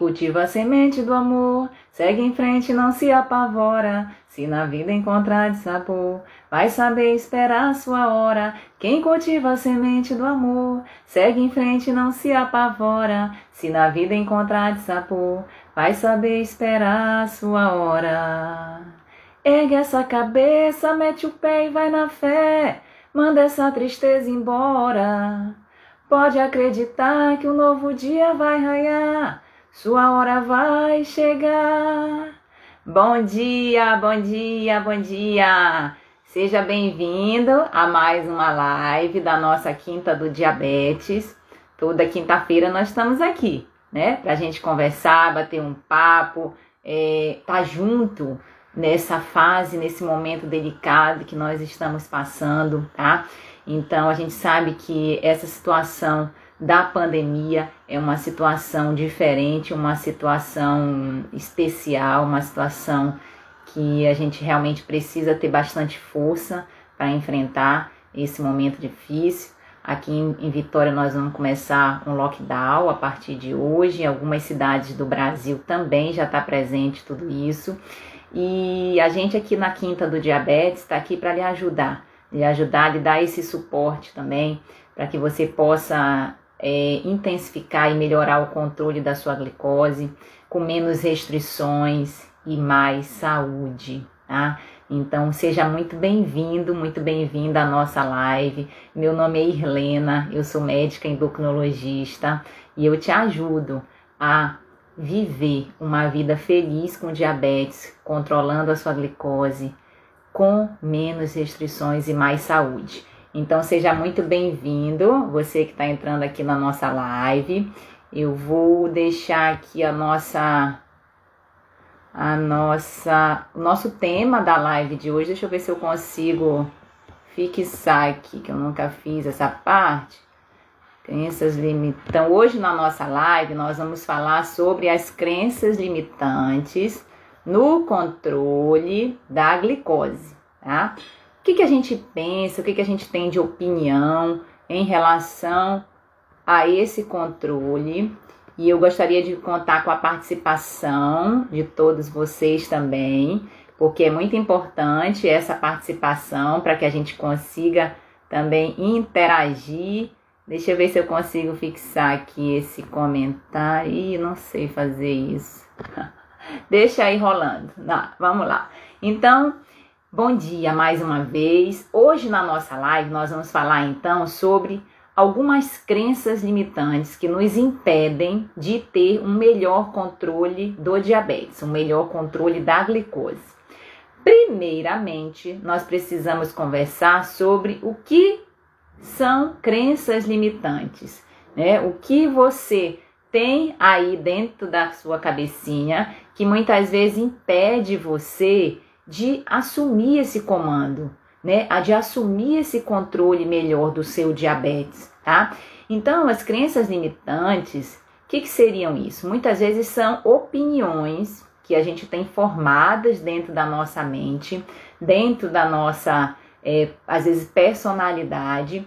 Cultiva a semente do amor, segue em frente, não se apavora. Se na vida encontrar sabor, vai saber esperar a sua hora. Quem cultiva a semente do amor, segue em frente, não se apavora. Se na vida encontrar sabor, vai saber esperar a sua hora. Ergue essa cabeça, mete o pé e vai na fé. Manda essa tristeza embora. Pode acreditar que um novo dia vai raiar sua hora vai chegar. Bom dia, bom dia, bom dia. Seja bem-vindo a mais uma live da nossa Quinta do Diabetes. Toda quinta-feira nós estamos aqui, né? Pra gente conversar, bater um papo, é, tá junto nessa fase, nesse momento delicado que nós estamos passando, tá? Então a gente sabe que essa situação da pandemia é uma situação diferente, uma situação especial, uma situação que a gente realmente precisa ter bastante força para enfrentar esse momento difícil. Aqui em, Vitória nós vamos começar um lockdown a partir de hoje. Em algumas cidades do Brasil também já está presente tudo isso. E a gente aqui na Quinta do Diabetes está aqui para lhe ajudar, lhe ajudar, lhe dar esse suporte também, para que você possa é, intensificar e melhorar o controle da sua glicose, com menos restrições e mais saúde, tá? Então seja muito bem-vindo, muito bem-vinda à nossa live. Meu nome é Irlena, eu sou médica endocrinologista e eu te ajudo a viver uma vida feliz com diabetes, controlando a sua glicose, com menos restrições e mais saúde. Então seja muito bem-vindo, você que está entrando aqui na nossa live. Eu vou deixar aqui a nossa a nossa o nosso tema da live de hoje. Deixa eu ver se eu consigo fixar aqui que eu nunca fiz essa parte. Crenças limitantes. Então, hoje na nossa live nós vamos falar sobre as crenças limitantes no controle da glicose, tá? Que, que a gente pensa, o que, que a gente tem de opinião em relação a esse controle. E eu gostaria de contar com a participação de todos vocês também, porque é muito importante essa participação para que a gente consiga também interagir. Deixa eu ver se eu consigo fixar aqui esse comentário. Ih, não sei fazer isso. Deixa aí rolando. Não, vamos lá. Então, Bom dia mais uma vez. Hoje na nossa live nós vamos falar então sobre algumas crenças limitantes que nos impedem de ter um melhor controle do diabetes, um melhor controle da glicose. Primeiramente, nós precisamos conversar sobre o que são crenças limitantes, né? O que você tem aí dentro da sua cabecinha que muitas vezes impede você de assumir esse comando, né? A de assumir esse controle melhor do seu diabetes, tá? Então, as crenças limitantes, o que, que seriam isso? Muitas vezes são opiniões que a gente tem formadas dentro da nossa mente, dentro da nossa, é, às vezes, personalidade,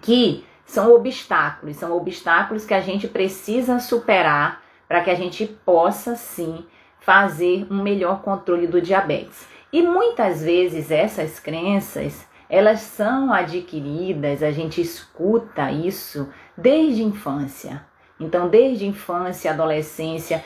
que são obstáculos, são obstáculos que a gente precisa superar para que a gente possa sim fazer um melhor controle do diabetes. E muitas vezes essas crenças, elas são adquiridas, a gente escuta isso desde a infância. Então, desde infância, adolescência,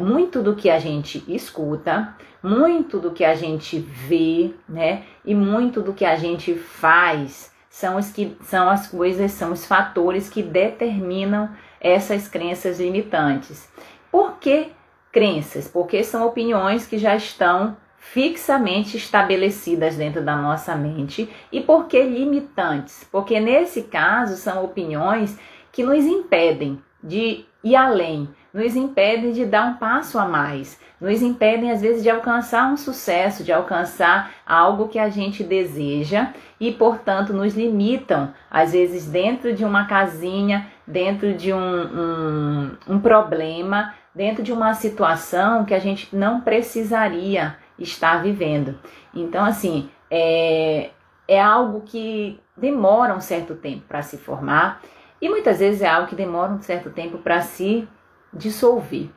muito do que a gente escuta, muito do que a gente vê, né? E muito do que a gente faz são os que são as coisas, são os fatores que determinam essas crenças limitantes. Por que crenças, porque são opiniões que já estão fixamente estabelecidas dentro da nossa mente e por que limitantes? Porque nesse caso são opiniões que nos impedem de ir além, nos impedem de dar um passo a mais, nos impedem às vezes de alcançar um sucesso, de alcançar algo que a gente deseja e, portanto, nos limitam, às vezes, dentro de uma casinha, dentro de um, um, um problema, dentro de uma situação que a gente não precisaria estar vivendo. Então, assim, é, é algo que demora um certo tempo para se formar e muitas vezes é algo que demora um certo tempo para se dissolver.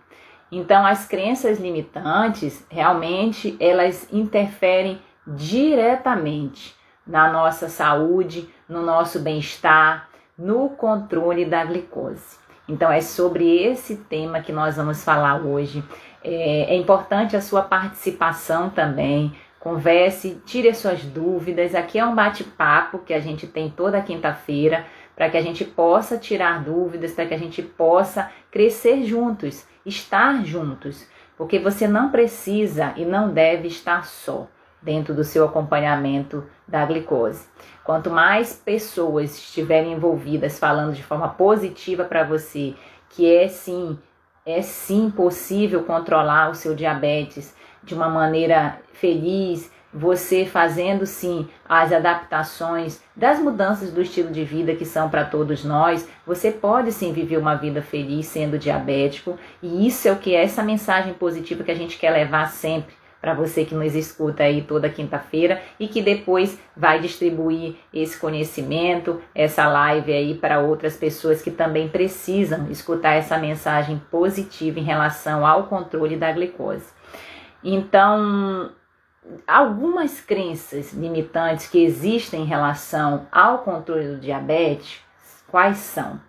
Então, as crenças limitantes, realmente, elas interferem diretamente na nossa saúde, no nosso bem-estar, no controle da glicose. Então, é sobre esse tema que nós vamos falar hoje. É, é importante a sua participação também. Converse, tire as suas dúvidas. Aqui é um bate-papo que a gente tem toda quinta-feira para que a gente possa tirar dúvidas, para que a gente possa crescer juntos, estar juntos, porque você não precisa e não deve estar só dentro do seu acompanhamento da glicose. Quanto mais pessoas estiverem envolvidas falando de forma positiva para você, que é sim, é sim possível controlar o seu diabetes de uma maneira feliz, você fazendo sim as adaptações das mudanças do estilo de vida que são para todos nós, você pode sim viver uma vida feliz sendo diabético, e isso é o que é essa mensagem positiva que a gente quer levar sempre para você que nos escuta aí toda quinta-feira e que depois vai distribuir esse conhecimento, essa live aí para outras pessoas que também precisam escutar essa mensagem positiva em relação ao controle da glicose. Então, algumas crenças limitantes que existem em relação ao controle do diabetes, quais são?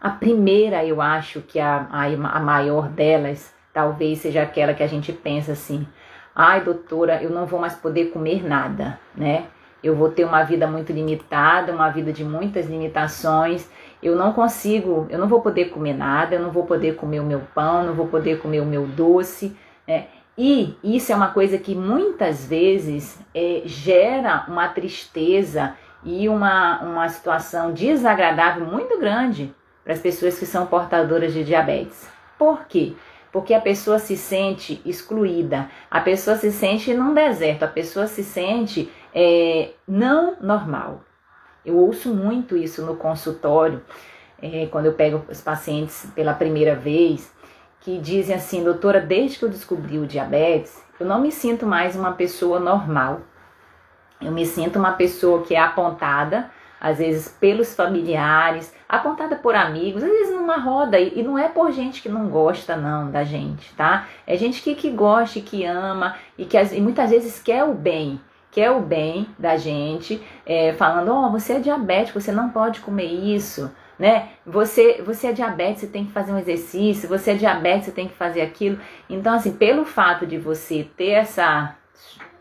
A primeira, eu acho que a, a, a maior delas, talvez seja aquela que a gente pensa assim: ai, doutora, eu não vou mais poder comer nada, né? Eu vou ter uma vida muito limitada, uma vida de muitas limitações. Eu não consigo, eu não vou poder comer nada, eu não vou poder comer o meu pão, não vou poder comer o meu doce. Né? E isso é uma coisa que muitas vezes é, gera uma tristeza e uma, uma situação desagradável muito grande para as pessoas que são portadoras de diabetes. Por quê? Porque a pessoa se sente excluída, a pessoa se sente num deserto, a pessoa se sente é, não normal. Eu ouço muito isso no consultório, é, quando eu pego os pacientes pela primeira vez que dizem assim, doutora, desde que eu descobri o diabetes, eu não me sinto mais uma pessoa normal. Eu me sinto uma pessoa que é apontada, às vezes pelos familiares, apontada por amigos, às vezes numa roda, e não é por gente que não gosta, não, da gente, tá? É gente que, que gosta, que ama e que e muitas vezes quer o bem quer o bem da gente, é, falando: Ó, oh, você é diabético, você não pode comer isso né? Você, você é diabetes, você tem que fazer um exercício, você é diabetes, você tem que fazer aquilo. Então, assim, pelo fato de você ter essa,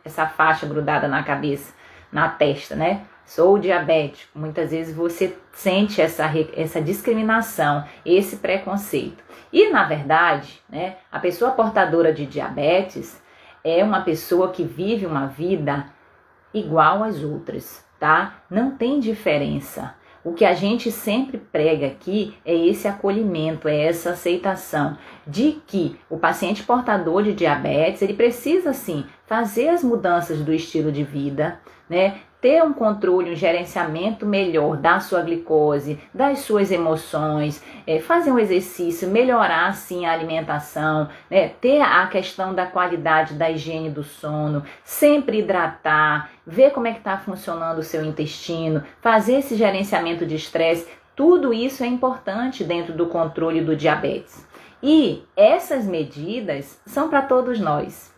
essa faixa grudada na cabeça, na testa, né? Sou diabético. Muitas vezes você sente essa, essa discriminação, esse preconceito. E, na verdade, né, a pessoa portadora de diabetes é uma pessoa que vive uma vida igual às outras, tá? Não tem diferença. O que a gente sempre prega aqui é esse acolhimento, é essa aceitação de que o paciente portador de diabetes, ele precisa sim fazer as mudanças do estilo de vida, né? ter um controle, um gerenciamento melhor da sua glicose, das suas emoções, é, fazer um exercício, melhorar sim a alimentação, né, ter a questão da qualidade da higiene do sono, sempre hidratar, ver como é que está funcionando o seu intestino, fazer esse gerenciamento de estresse, tudo isso é importante dentro do controle do diabetes. E essas medidas são para todos nós.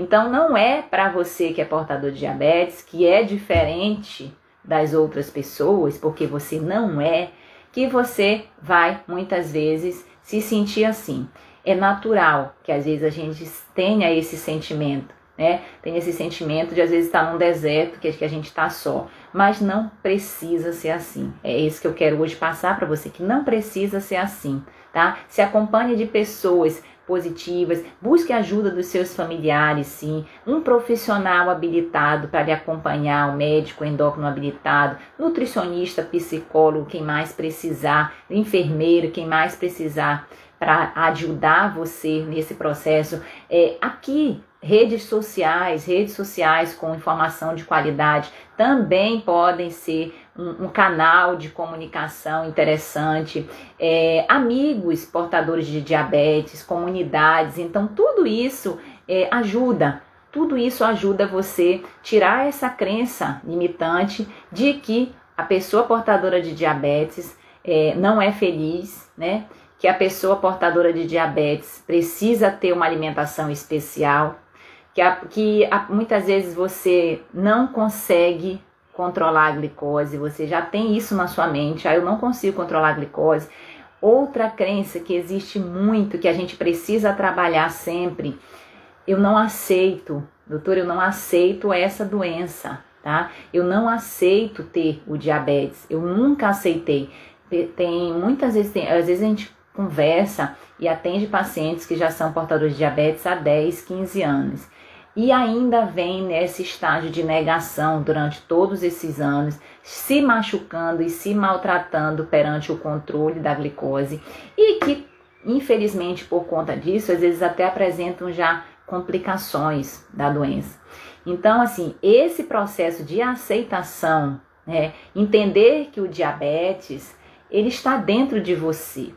Então não é para você que é portador de diabetes, que é diferente das outras pessoas, porque você não é, que você vai muitas vezes se sentir assim. É natural que às vezes a gente tenha esse sentimento, né? Tem esse sentimento de às vezes estar num deserto, que a gente está só. Mas não precisa ser assim. É isso que eu quero hoje passar para você, que não precisa ser assim, tá? Se acompanhe de pessoas positivas, busque ajuda dos seus familiares, sim, um profissional habilitado para lhe acompanhar, o médico endócrino habilitado, nutricionista, psicólogo, quem mais precisar, enfermeiro, quem mais precisar para ajudar você nesse processo. É, aqui Redes sociais, redes sociais com informação de qualidade também podem ser um, um canal de comunicação interessante. É, amigos portadores de diabetes, comunidades, então tudo isso é, ajuda. Tudo isso ajuda você tirar essa crença limitante de que a pessoa portadora de diabetes é, não é feliz, né? que a pessoa portadora de diabetes precisa ter uma alimentação especial, que, a, que a, muitas vezes você não consegue controlar a glicose, você já tem isso na sua mente, ah, eu não consigo controlar a glicose. Outra crença que existe muito, que a gente precisa trabalhar sempre, eu não aceito, doutor, eu não aceito essa doença, tá? Eu não aceito ter o diabetes, eu nunca aceitei. Tem muitas vezes, tem, às vezes a gente conversa e atende pacientes que já são portadores de diabetes há 10, 15 anos. E ainda vem nesse estágio de negação durante todos esses anos, se machucando e se maltratando perante o controle da glicose e que, infelizmente, por conta disso, às vezes até apresentam já complicações da doença. Então, assim, esse processo de aceitação, né, entender que o diabetes ele está dentro de você.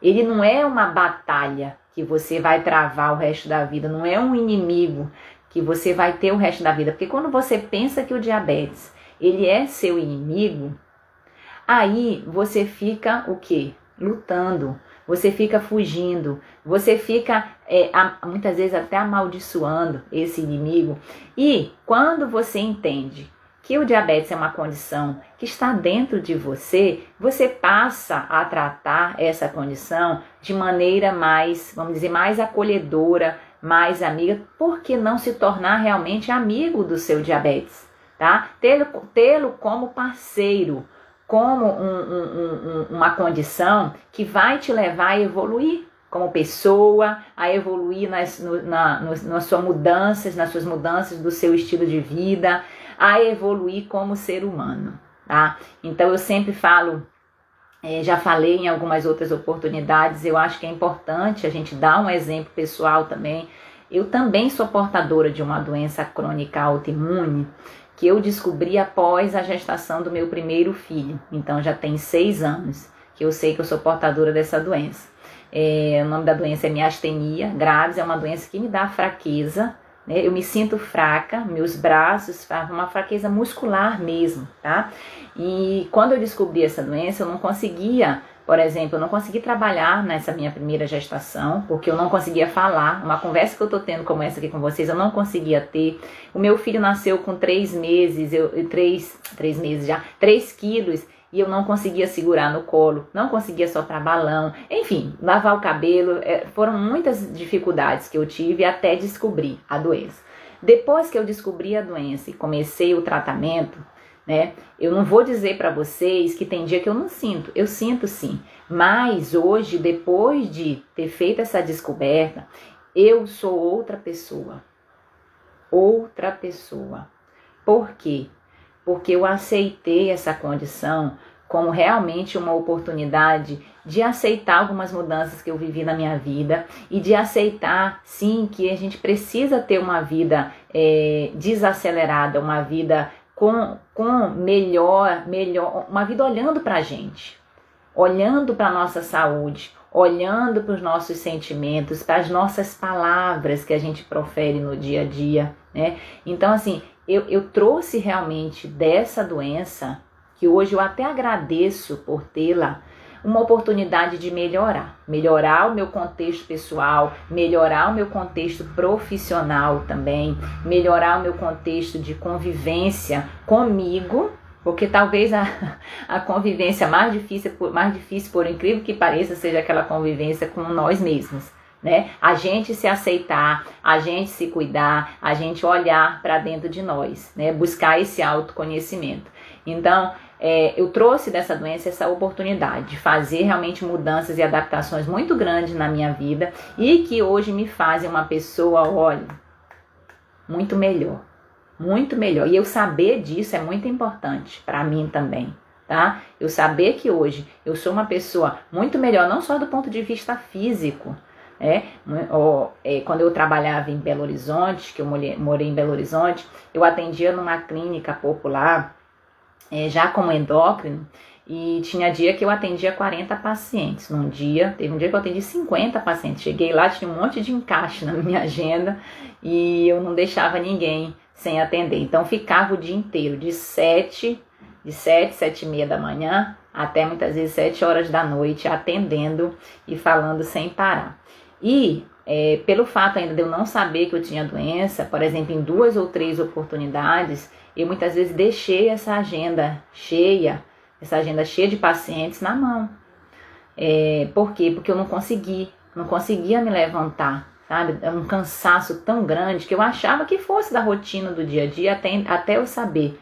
Ele não é uma batalha que você vai travar o resto da vida, não é um inimigo que você vai ter o resto da vida. Porque quando você pensa que o diabetes, ele é seu inimigo, aí você fica o quê? Lutando. Você fica fugindo, você fica é, muitas vezes até amaldiçoando esse inimigo. E quando você entende que o diabetes é uma condição que está dentro de você, você passa a tratar essa condição de maneira mais, vamos dizer, mais acolhedora, mais amiga, por que não se tornar realmente amigo do seu diabetes, tá? Tê-lo tê como parceiro, como um, um, um, uma condição que vai te levar a evoluir como pessoa, a evoluir nas, no, na, no, nas suas mudanças, nas suas mudanças do seu estilo de vida, a evoluir como ser humano, tá? Então eu sempre falo, é, já falei em algumas outras oportunidades, eu acho que é importante a gente dar um exemplo pessoal também. Eu também sou portadora de uma doença crônica autoimune que eu descobri após a gestação do meu primeiro filho. Então já tem seis anos que eu sei que eu sou portadora dessa doença. É, o nome da doença é miastenia graves, é uma doença que me dá fraqueza né? Eu me sinto fraca, meus braços, uma fraqueza muscular mesmo, tá? E quando eu descobri essa doença, eu não conseguia, por exemplo, eu não consegui trabalhar nessa minha primeira gestação, porque eu não conseguia falar. Uma conversa que eu tô tendo como essa aqui com vocês, eu não conseguia ter. O meu filho nasceu com três meses, eu, três, três meses já, três quilos e eu não conseguia segurar no colo, não conseguia soltar balão, enfim, lavar o cabelo, é, foram muitas dificuldades que eu tive até descobrir a doença. Depois que eu descobri a doença e comecei o tratamento, né? Eu não vou dizer para vocês que tem dia que eu não sinto, eu sinto sim, mas hoje, depois de ter feito essa descoberta, eu sou outra pessoa. Outra pessoa. Por quê? Porque eu aceitei essa condição como realmente uma oportunidade de aceitar algumas mudanças que eu vivi na minha vida e de aceitar, sim, que a gente precisa ter uma vida é, desacelerada, uma vida com, com melhor, melhor, uma vida olhando para a gente, olhando para a nossa saúde, olhando para os nossos sentimentos, para as nossas palavras que a gente profere no dia a dia, né? Então, assim, eu, eu trouxe realmente dessa doença, que hoje eu até agradeço por tê-la, uma oportunidade de melhorar, melhorar o meu contexto pessoal, melhorar o meu contexto profissional também, melhorar o meu contexto de convivência comigo, porque talvez a, a convivência mais difícil, mais difícil, por incrível que pareça, seja aquela convivência com nós mesmos né? A gente se aceitar, a gente se cuidar, a gente olhar para dentro de nós, né? Buscar esse autoconhecimento. Então, é, eu trouxe dessa doença essa oportunidade de fazer realmente mudanças e adaptações muito grandes na minha vida e que hoje me fazem uma pessoa, olha, muito melhor, muito melhor. E eu saber disso é muito importante para mim também. Tá? Eu saber que hoje eu sou uma pessoa muito melhor, não só do ponto de vista físico, é, ou, é, quando eu trabalhava em Belo Horizonte, que eu morei em Belo Horizonte, eu atendia numa clínica popular, é, já como endócrino, e tinha dia que eu atendia 40 pacientes. Num dia, teve um dia que eu atendi 50 pacientes. Cheguei lá, tinha um monte de encaixe na minha agenda e eu não deixava ninguém sem atender. Então ficava o dia inteiro, de 7, de 7, 7 e meia da manhã até muitas vezes sete horas da noite, atendendo e falando sem parar. E é, pelo fato ainda de eu não saber que eu tinha doença, por exemplo, em duas ou três oportunidades, eu muitas vezes deixei essa agenda cheia, essa agenda cheia de pacientes na mão. É, por quê? Porque eu não consegui, não conseguia me levantar, sabe? É um cansaço tão grande que eu achava que fosse da rotina do dia a dia até, até eu saber.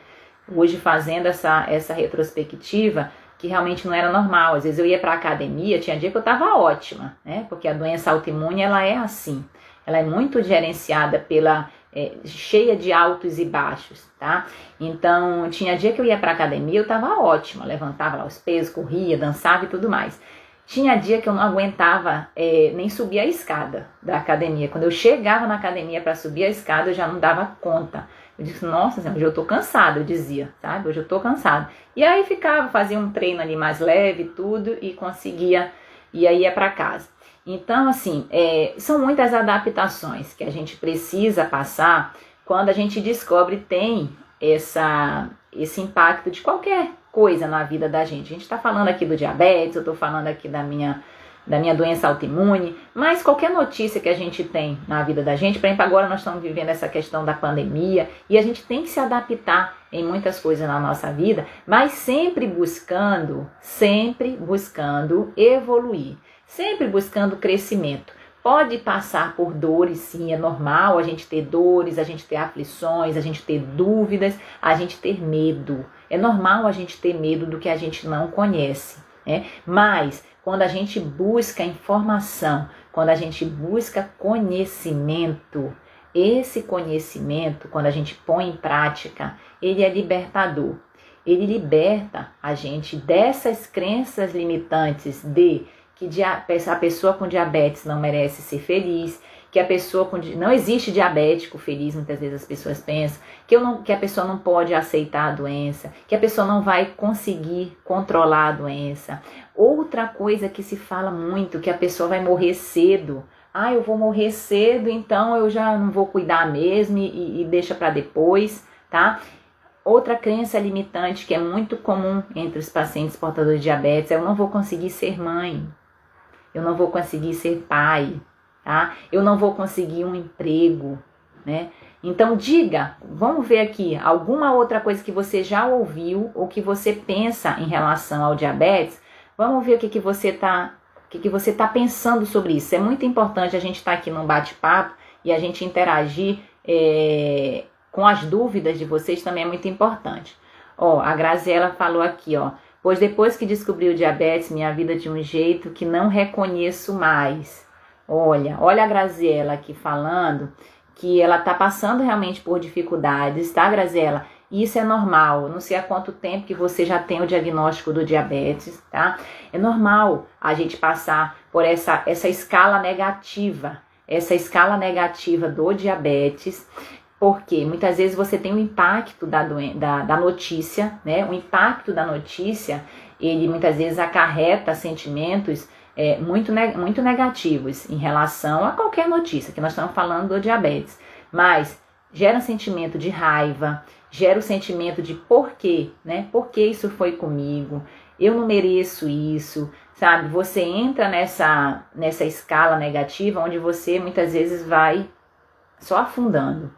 Hoje, fazendo essa, essa retrospectiva, que realmente não era normal. Às vezes eu ia para academia, tinha dia que eu estava ótima, né? Porque a doença autoimune ela é assim. Ela é muito gerenciada pela é, cheia de altos e baixos, tá? Então, tinha dia que eu ia para academia, eu estava ótima, levantava lá os pesos, corria, dançava e tudo mais. Tinha dia que eu não aguentava é, nem subir a escada da academia. Quando eu chegava na academia para subir a escada, eu já não dava conta. Eu disse, nossa, hoje eu tô cansada, eu dizia, sabe? Hoje eu tô cansada. E aí ficava, fazia um treino ali mais leve, tudo, e conseguia, e aí ia para casa. Então, assim, é, são muitas adaptações que a gente precisa passar quando a gente descobre tem essa, esse impacto de qualquer coisa na vida da gente. A gente está falando aqui do diabetes, eu estou falando aqui da minha, da minha doença autoimune, mas qualquer notícia que a gente tem na vida da gente, por exemplo, agora nós estamos vivendo essa questão da pandemia e a gente tem que se adaptar em muitas coisas na nossa vida, mas sempre buscando, sempre buscando evoluir, sempre buscando crescimento. Pode passar por dores, sim, é normal a gente ter dores, a gente ter aflições, a gente ter dúvidas, a gente ter medo. É normal a gente ter medo do que a gente não conhece, né? Mas quando a gente busca informação, quando a gente busca conhecimento, esse conhecimento, quando a gente põe em prática, ele é libertador. Ele liberta a gente dessas crenças limitantes de que a pessoa com diabetes não merece ser feliz, que a pessoa com não existe diabético feliz, muitas vezes as pessoas pensam, que, eu não, que a pessoa não pode aceitar a doença, que a pessoa não vai conseguir controlar a doença. Outra coisa que se fala muito, que a pessoa vai morrer cedo. Ah, eu vou morrer cedo, então eu já não vou cuidar mesmo e, e deixa para depois, tá? Outra crença limitante que é muito comum entre os pacientes portadores de diabetes é eu não vou conseguir ser mãe eu não vou conseguir ser pai, tá? Eu não vou conseguir um emprego, né? Então diga, vamos ver aqui alguma outra coisa que você já ouviu ou que você pensa em relação ao diabetes. Vamos ver o que, que você está o que, que você tá pensando sobre isso. É muito importante a gente estar tá aqui num bate-papo e a gente interagir é, com as dúvidas de vocês também é muito importante. Ó, a Graziela falou aqui, ó. Pois depois que descobri o diabetes, minha vida de um jeito que não reconheço mais. Olha, olha a Graziela aqui falando que ela tá passando realmente por dificuldades, tá, Graziela? Isso é normal. Não sei há quanto tempo que você já tem o diagnóstico do diabetes, tá? É normal a gente passar por essa, essa escala negativa, essa escala negativa do diabetes. Porque muitas vezes você tem o impacto da, da, da notícia, né? O impacto da notícia, ele muitas vezes acarreta sentimentos é, muito, muito negativos em relação a qualquer notícia, que nós estamos falando do diabetes. Mas gera um sentimento de raiva, gera o um sentimento de por quê, né? Por que isso foi comigo? Eu não mereço isso, sabe? Você entra nessa, nessa escala negativa onde você muitas vezes vai só afundando.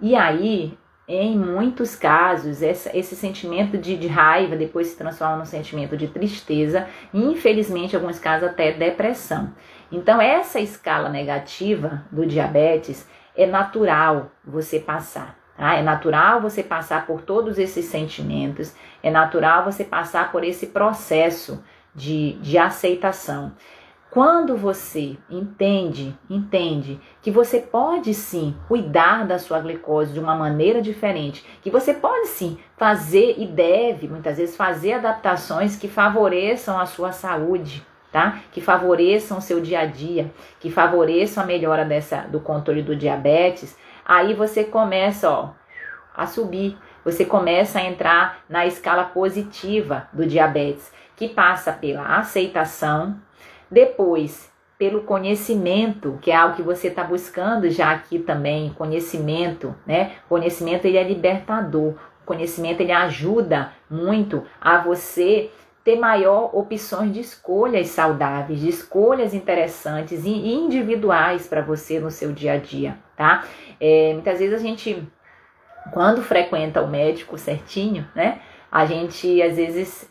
E aí, em muitos casos, esse sentimento de, de, raiva depois se transforma num sentimento de tristeza e, infelizmente, em alguns casos, até depressão. Então, essa escala negativa do diabetes é natural você passar. Tá? É natural você passar por todos esses sentimentos, é natural você passar por esse processo de, de aceitação. Quando você entende, entende que você pode sim cuidar da sua glicose de uma maneira diferente, que você pode sim fazer e deve muitas vezes fazer adaptações que favoreçam a sua saúde, tá? Que favoreçam o seu dia a dia, que favoreçam a melhora dessa do controle do diabetes, aí você começa, ó, a subir. Você começa a entrar na escala positiva do diabetes, que passa pela aceitação, depois, pelo conhecimento, que é algo que você está buscando já aqui também, conhecimento, né? Conhecimento ele é libertador. Conhecimento ele ajuda muito a você ter maior opções de escolhas saudáveis, de escolhas interessantes e individuais para você no seu dia a dia, tá? É, muitas vezes a gente, quando frequenta o médico certinho, né? A gente às vezes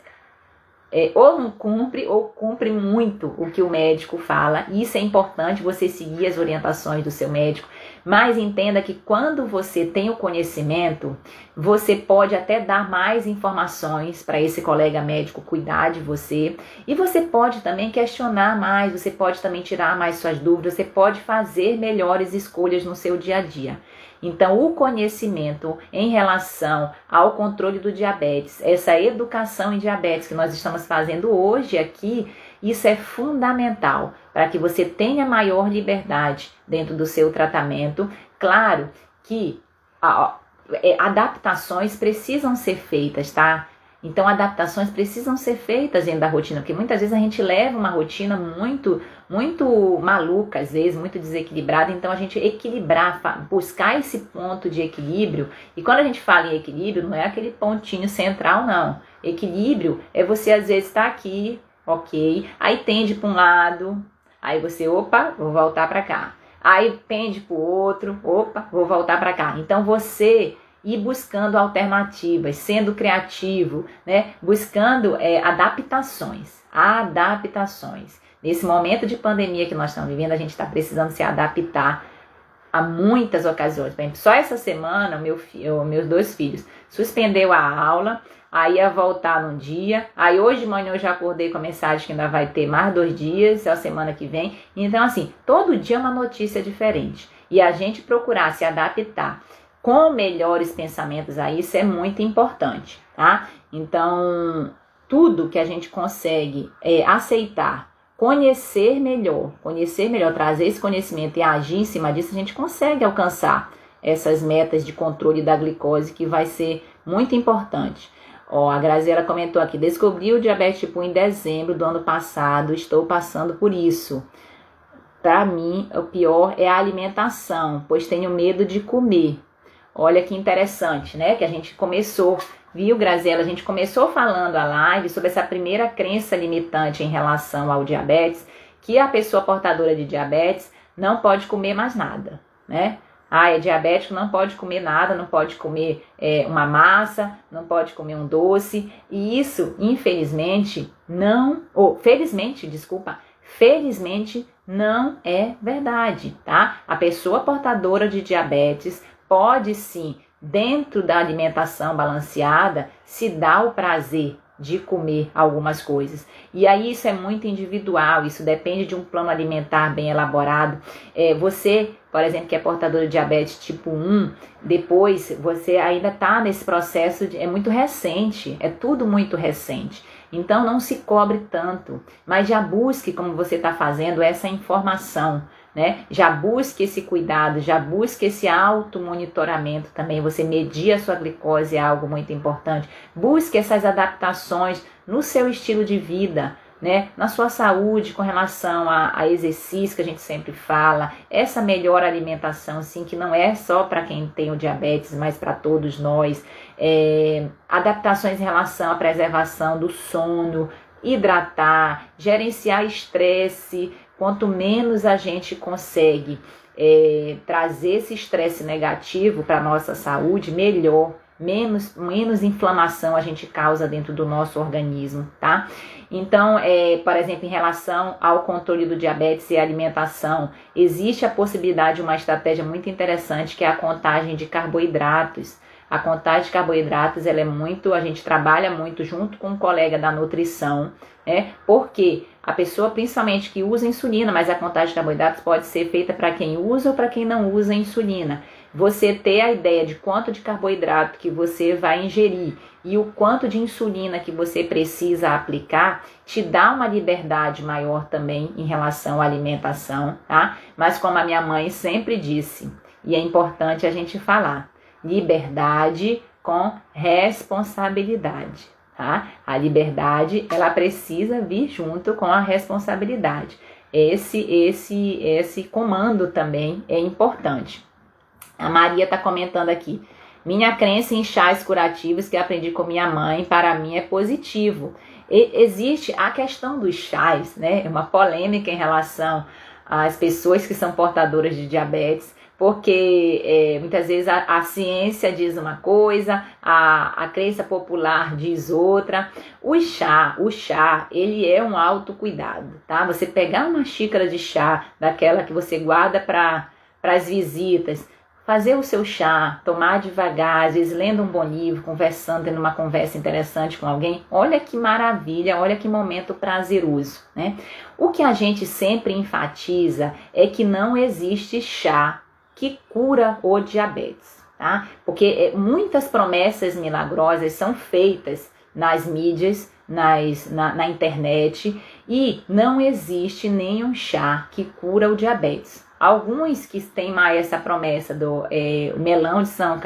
é, ou não cumpre ou cumpre muito o que o médico fala. Isso é importante você seguir as orientações do seu médico. Mas entenda que quando você tem o conhecimento, você pode até dar mais informações para esse colega médico cuidar de você. E você pode também questionar mais, você pode também tirar mais suas dúvidas, você pode fazer melhores escolhas no seu dia a dia. Então, o conhecimento em relação ao controle do diabetes, essa educação em diabetes que nós estamos fazendo hoje aqui, isso é fundamental para que você tenha maior liberdade dentro do seu tratamento. Claro que é, adaptações precisam ser feitas, tá? Então, adaptações precisam ser feitas dentro da rotina, porque muitas vezes a gente leva uma rotina muito, muito maluca, às vezes, muito desequilibrada. Então, a gente equilibrar, buscar esse ponto de equilíbrio. E quando a gente fala em equilíbrio, não é aquele pontinho central, não. Equilíbrio é você, às vezes, estar tá aqui, ok, aí tende para um lado, aí você, opa, vou voltar para cá. Aí tende para o outro, opa, vou voltar para cá. Então, você e buscando alternativas, sendo criativo, né? buscando é, adaptações, adaptações. Nesse momento de pandemia que nós estamos vivendo, a gente está precisando se adaptar a muitas ocasiões. Exemplo, só essa semana, meu filho, meus dois filhos suspendeu a aula, aí ia voltar num dia, aí hoje de manhã eu já acordei com a mensagem que ainda vai ter mais dois dias, é a semana que vem. Então, assim, todo dia é uma notícia diferente. E a gente procurar se adaptar com melhores pensamentos a isso é muito importante, tá? Então, tudo que a gente consegue é, aceitar, conhecer melhor, conhecer melhor, trazer esse conhecimento e agir em cima disso, a gente consegue alcançar essas metas de controle da glicose que vai ser muito importante. Ó, a Graziela comentou aqui: descobri o diabetes tipo 1 em dezembro do ano passado, estou passando por isso. Para mim, o pior é a alimentação, pois tenho medo de comer. Olha que interessante, né? Que a gente começou, viu, Graziela? A gente começou falando a live sobre essa primeira crença limitante em relação ao diabetes, que a pessoa portadora de diabetes não pode comer mais nada, né? Ah, é diabético, não pode comer nada, não pode comer é, uma massa, não pode comer um doce. E isso, infelizmente, não, ou felizmente, desculpa, felizmente não é verdade, tá? A pessoa portadora de diabetes pode sim, dentro da alimentação balanceada, se dar o prazer de comer algumas coisas. E aí isso é muito individual, isso depende de um plano alimentar bem elaborado. É, você, por exemplo, que é portador de diabetes tipo 1, depois você ainda está nesse processo, de, é muito recente, é tudo muito recente. Então não se cobre tanto, mas já busque, como você está fazendo, essa informação né? Já busque esse cuidado, já busque esse automonitoramento também. Você medir a sua glicose é algo muito importante. Busque essas adaptações no seu estilo de vida, né? Na sua saúde com relação a, a exercício que a gente sempre fala, essa melhor alimentação, assim, que não é só para quem tem o diabetes, mas para todos nós. É, adaptações em relação à preservação do sono, hidratar, gerenciar estresse, Quanto menos a gente consegue é, trazer esse estresse negativo para a nossa saúde, melhor. Menos, menos inflamação a gente causa dentro do nosso organismo, tá? Então, é, por exemplo, em relação ao controle do diabetes e alimentação, existe a possibilidade de uma estratégia muito interessante que é a contagem de carboidratos. A contagem de carboidratos, ela é muito, a gente trabalha muito junto com um colega da nutrição, né? Porque a pessoa, principalmente que usa insulina, mas a contagem de carboidratos pode ser feita para quem usa ou para quem não usa insulina. Você ter a ideia de quanto de carboidrato que você vai ingerir e o quanto de insulina que você precisa aplicar te dá uma liberdade maior também em relação à alimentação, tá? Mas como a minha mãe sempre disse, e é importante a gente falar, liberdade com responsabilidade, tá? A liberdade, ela precisa vir junto com a responsabilidade. Esse esse esse comando também é importante. A Maria está comentando aqui. Minha crença em chás curativos que aprendi com minha mãe, para mim é positivo. E existe a questão dos chás, né? É uma polêmica em relação às pessoas que são portadoras de diabetes porque é, muitas vezes a, a, ciência diz uma coisa, a, a crença popular diz outra. O chá, o chá, ele é um autocuidado, tá? Você pegar uma xícara de chá, daquela que você guarda para as visitas, fazer o seu chá, tomar devagar, às vezes lendo um bom livro, conversando, tendo uma conversa interessante com alguém. Olha que maravilha, olha que momento prazeroso, né? O que a gente sempre enfatiza é que não existe chá que cura o diabetes, tá? Porque é, muitas promessas milagrosas são feitas nas mídias, nas, na, na internet e não existe nenhum chá que cura o diabetes. Alguns que têm mais essa promessa do é, melão de São,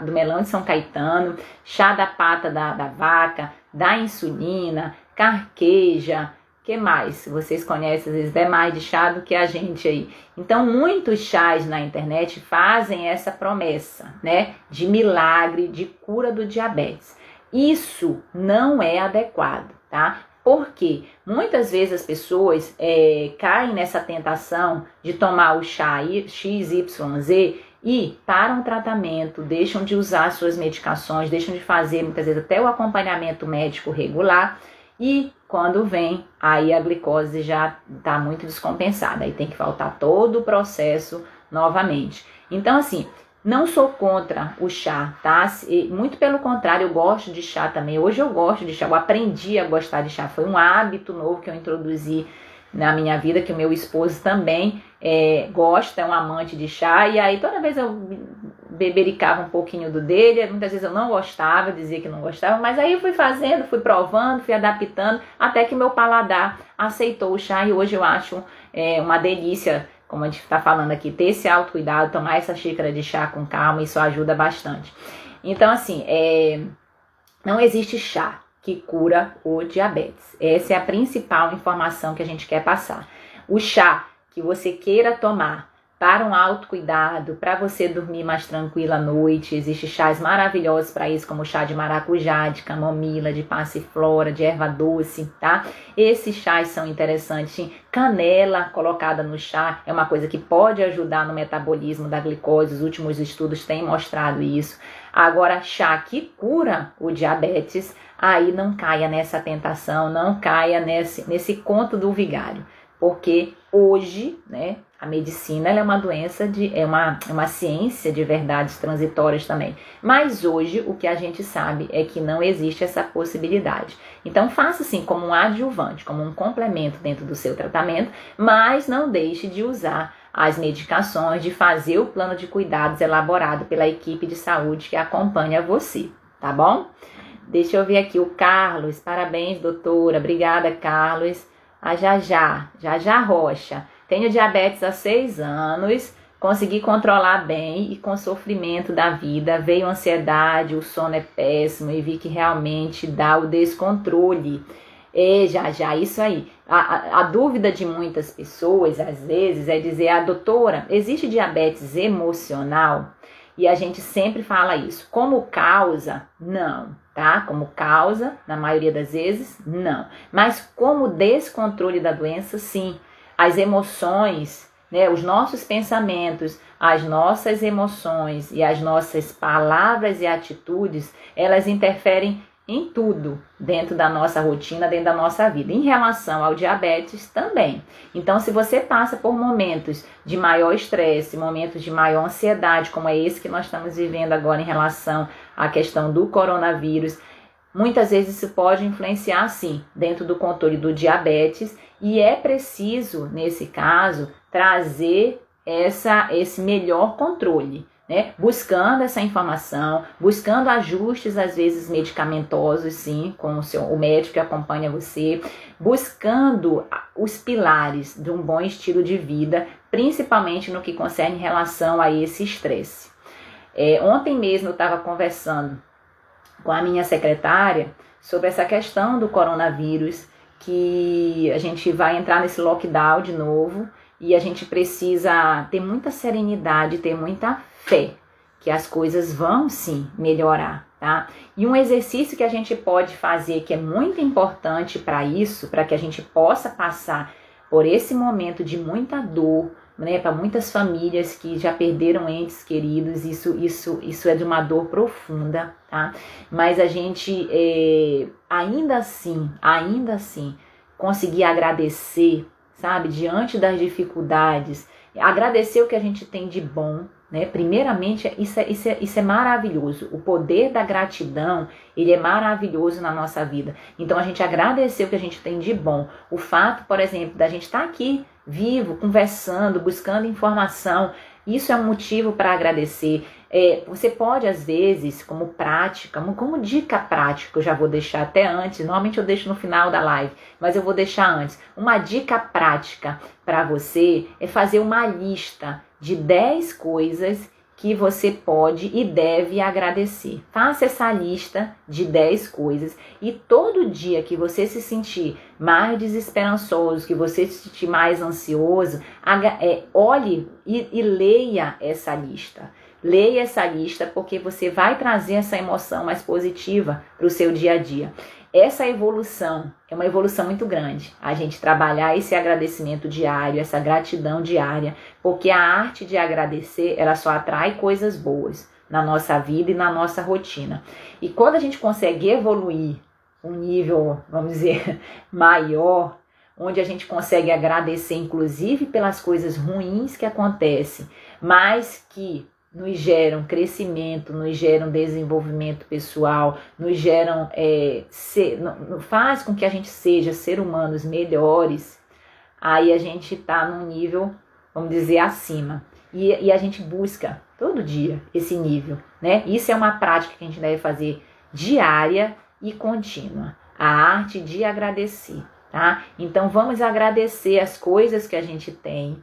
do melão de São Caetano, chá da pata da, da vaca, da insulina, carqueja, que mais? Vocês conhecem, às vezes, é mais de chá do que a gente aí. Então, muitos chás na internet fazem essa promessa, né? De milagre, de cura do diabetes. Isso não é adequado, tá? Porque muitas vezes as pessoas é, caem nessa tentação de tomar o chá XYZ e param o tratamento, deixam de usar suas medicações, deixam de fazer muitas vezes até o acompanhamento médico regular e quando vem, aí a glicose já está muito descompensada, aí tem que faltar todo o processo novamente. Então, assim, não sou contra o chá, tá? Muito pelo contrário, eu gosto de chá também. Hoje eu gosto de chá, eu aprendi a gostar de chá. Foi um hábito novo que eu introduzi na minha vida, que o meu esposo também é, gosta, é um amante de chá, e aí toda vez eu bebericava um pouquinho do dele, muitas vezes eu não gostava, dizia que não gostava, mas aí fui fazendo, fui provando, fui adaptando, até que meu paladar aceitou o chá, e hoje eu acho é, uma delícia, como a gente está falando aqui, ter esse autocuidado, tomar essa xícara de chá com calma, isso ajuda bastante. Então, assim, é, não existe chá que cura o diabetes. Essa é a principal informação que a gente quer passar. O chá que você queira tomar para um autocuidado, para você dormir mais tranquila à noite. Existem chás maravilhosos para isso, como chá de maracujá, de camomila, de passiflora, de erva doce, tá? Esses chás são interessantes. Canela colocada no chá é uma coisa que pode ajudar no metabolismo da glicose. Os últimos estudos têm mostrado isso. Agora, chá que cura o diabetes, aí não caia nessa tentação, não caia nesse, nesse conto do vigário. Porque hoje, né, a medicina é uma doença de é uma, é uma ciência de verdades transitórias também. Mas hoje o que a gente sabe é que não existe essa possibilidade. Então faça assim como um adjuvante, como um complemento dentro do seu tratamento, mas não deixe de usar as medicações, de fazer o plano de cuidados elaborado pela equipe de saúde que acompanha você, tá bom? Deixa eu ver aqui o Carlos. Parabéns, doutora. Obrigada, Carlos. A Jajá, Jajá Rocha. Tenho diabetes há seis anos, consegui controlar bem e com sofrimento da vida. Veio ansiedade, o sono é péssimo e vi que realmente dá o descontrole. E já, já, isso aí. A, a, a, dúvida de muitas pessoas, às vezes, é dizer: a ah, doutora, existe diabetes emocional? E a gente sempre fala isso. Como causa, não, tá? Como causa, na maioria das vezes, não. Mas como descontrole da doença, sim as emoções, né, os nossos pensamentos, as nossas emoções e as nossas palavras e atitudes, elas interferem em tudo dentro da nossa rotina, dentro da nossa vida. Em relação ao diabetes também. Então, se você passa por momentos de maior estresse, momentos de maior ansiedade, como é esse que nós estamos vivendo agora em relação à questão do coronavírus, muitas vezes isso pode influenciar sim dentro do controle do diabetes e é preciso, nesse caso, trazer essa, esse melhor controle. Né? Buscando essa informação, buscando ajustes, às vezes medicamentosos, sim, com o, seu, o médico que acompanha você, buscando os pilares de um bom estilo de vida, principalmente no que concerne relação a esse estresse. É, ontem mesmo eu estava conversando com a minha secretária sobre essa questão do coronavírus que a gente vai entrar nesse lockdown de novo e a gente precisa ter muita serenidade, ter muita fé, que as coisas vão sim melhorar, tá? E um exercício que a gente pode fazer que é muito importante para isso, para que a gente possa passar por esse momento de muita dor, né, para muitas famílias que já perderam entes queridos, isso, isso, isso é de uma dor profunda, tá? Mas a gente é, ainda assim, ainda assim, conseguir agradecer, sabe, diante das dificuldades, agradecer o que a gente tem de bom, né? Primeiramente, isso é, isso, é, isso é maravilhoso. O poder da gratidão, ele é maravilhoso na nossa vida. Então, a gente agradecer o que a gente tem de bom. O fato, por exemplo, da gente estar tá aqui vivo, conversando, buscando informação, isso é um motivo para agradecer. É, você pode, às vezes, como prática, como dica prática, eu já vou deixar até antes, normalmente eu deixo no final da live, mas eu vou deixar antes. Uma dica prática para você é fazer uma lista de 10 coisas que você pode e deve agradecer. Faça essa lista de 10 coisas e todo dia que você se sentir mais desesperançoso, que você se sentir mais ansioso, é, olhe e, e leia essa lista. Leia essa lista porque você vai trazer essa emoção mais positiva para o seu dia a dia. Essa evolução é uma evolução muito grande. A gente trabalhar esse agradecimento diário, essa gratidão diária, porque a arte de agradecer, ela só atrai coisas boas na nossa vida e na nossa rotina. E quando a gente consegue evoluir um nível, vamos dizer, maior, onde a gente consegue agradecer inclusive pelas coisas ruins que acontecem, mas que nos geram crescimento, nos geram desenvolvimento pessoal, nos geram é, ser, faz com que a gente seja ser humanos melhores, aí a gente está num nível, vamos dizer, acima. E, e, a gente busca todo dia esse nível, né? Isso é uma prática que a gente deve fazer diária e contínua. A arte de agradecer, tá? Então vamos agradecer as coisas que a gente tem,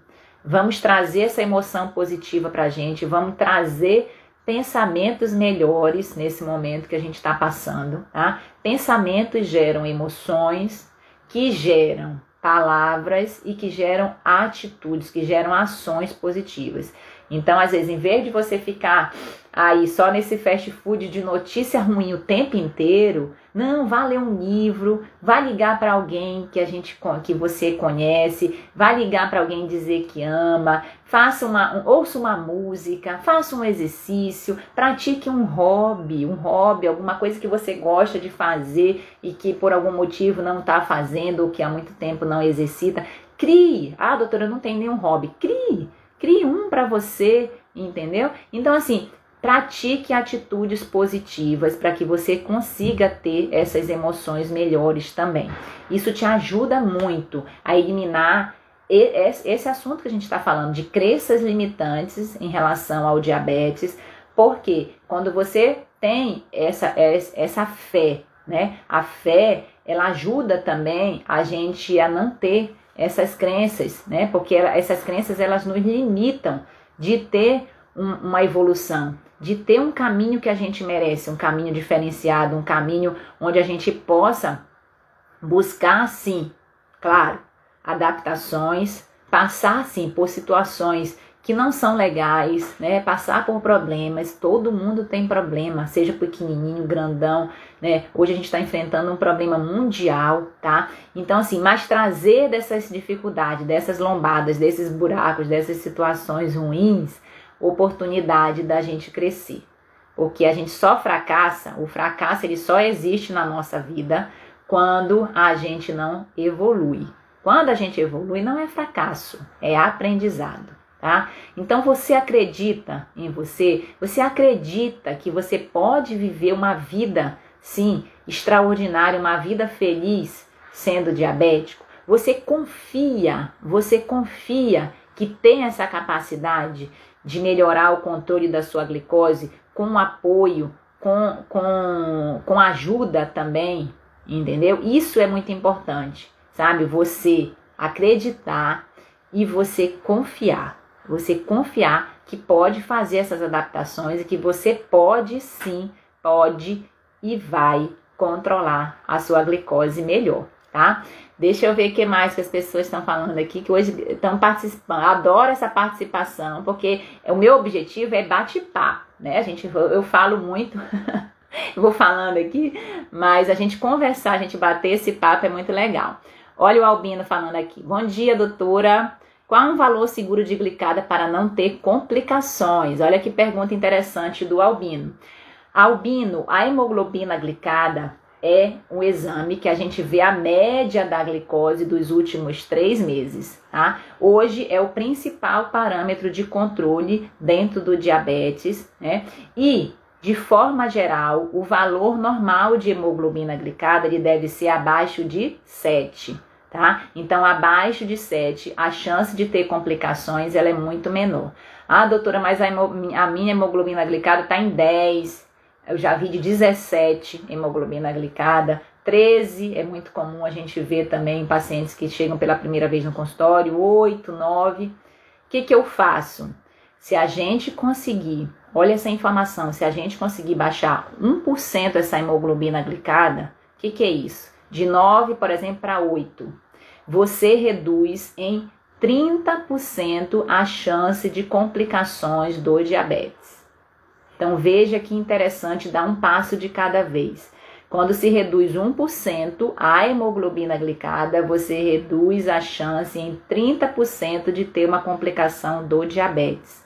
Vamos trazer essa emoção positiva para a gente, vamos trazer pensamentos melhores nesse momento que a gente está passando, tá? Pensamentos geram emoções, que geram palavras e que geram atitudes, que geram ações positivas. Então, às vezes, em vez de você ficar aí só nesse fast food de notícia ruim o tempo inteiro, não, vá ler um livro, vá ligar para alguém que a gente que você conhece, vá ligar para alguém dizer que ama, faça uma um, ouça uma música, faça um exercício, pratique um hobby, um hobby, alguma coisa que você gosta de fazer e que por algum motivo não está fazendo ou que há muito tempo não exercita. Crie. Ah, doutora, eu não tenho nenhum hobby. Crie. Crie um para você, entendeu? Então, assim, pratique atitudes positivas para que você consiga ter essas emoções melhores também. Isso te ajuda muito a eliminar esse assunto que a gente está falando de crenças limitantes em relação ao diabetes, porque quando você tem essa, essa fé, né? A fé, ela ajuda também a gente a não ter essas crenças, né? Porque essas crenças elas nos limitam de ter um, uma evolução, de ter um caminho que a gente merece, um caminho diferenciado, um caminho onde a gente possa buscar, sim, claro, adaptações, passar, sim, por situações que não são legais, né? Passar por problemas, todo mundo tem problema, seja pequenininho, grandão, né? Hoje a gente está enfrentando um problema mundial, tá? Então, assim, mas trazer dessas dificuldades, dessas lombadas, desses buracos, dessas situações ruins, oportunidade da gente crescer. Porque a gente só fracassa, o fracasso ele só existe na nossa vida quando a gente não evolui. Quando a gente evolui, não é fracasso, é aprendizado tá? Então você acredita em você, você acredita que você pode viver uma vida, sim, extraordinária, uma vida feliz sendo diabético? Você confia, você confia que tem essa capacidade de melhorar o controle da sua glicose com apoio, com, com, com ajuda também, entendeu? Isso é muito importante, sabe? Você acreditar e você confiar. Você confiar que pode fazer essas adaptações e que você pode sim, pode e vai controlar a sua glicose melhor. tá? Deixa eu ver o que mais que as pessoas estão falando aqui, que hoje estão participando. Adoro essa participação, porque o meu objetivo é bate-papo, né? A gente, eu falo muito, eu vou falando aqui, mas a gente conversar, a gente bater esse papo é muito legal. Olha o Albino falando aqui. Bom dia, doutora. Qual um valor seguro de glicada para não ter complicações? Olha que pergunta interessante do Albino. Albino, a hemoglobina glicada é um exame que a gente vê a média da glicose dos últimos três meses, tá? Hoje é o principal parâmetro de controle dentro do diabetes, né? E de forma geral, o valor normal de hemoglobina glicada ele deve ser abaixo de 7, tá? Então, abaixo de 7, a chance de ter complicações ela é muito menor. Ah, doutora, mas a, a minha hemoglobina glicada está em 10, eu já vi de 17 hemoglobina glicada, 13 é muito comum a gente ver também pacientes que chegam pela primeira vez no consultório, 8, 9. O que, que eu faço? Se a gente conseguir, olha essa informação, se a gente conseguir baixar 1% essa hemoglobina glicada, o que, que é isso? De 9, por exemplo, para 8, você reduz em 30% a chance de complicações do diabetes. Então veja que interessante dar um passo de cada vez. Quando se reduz 1% a hemoglobina glicada, você reduz a chance em 30% de ter uma complicação do diabetes.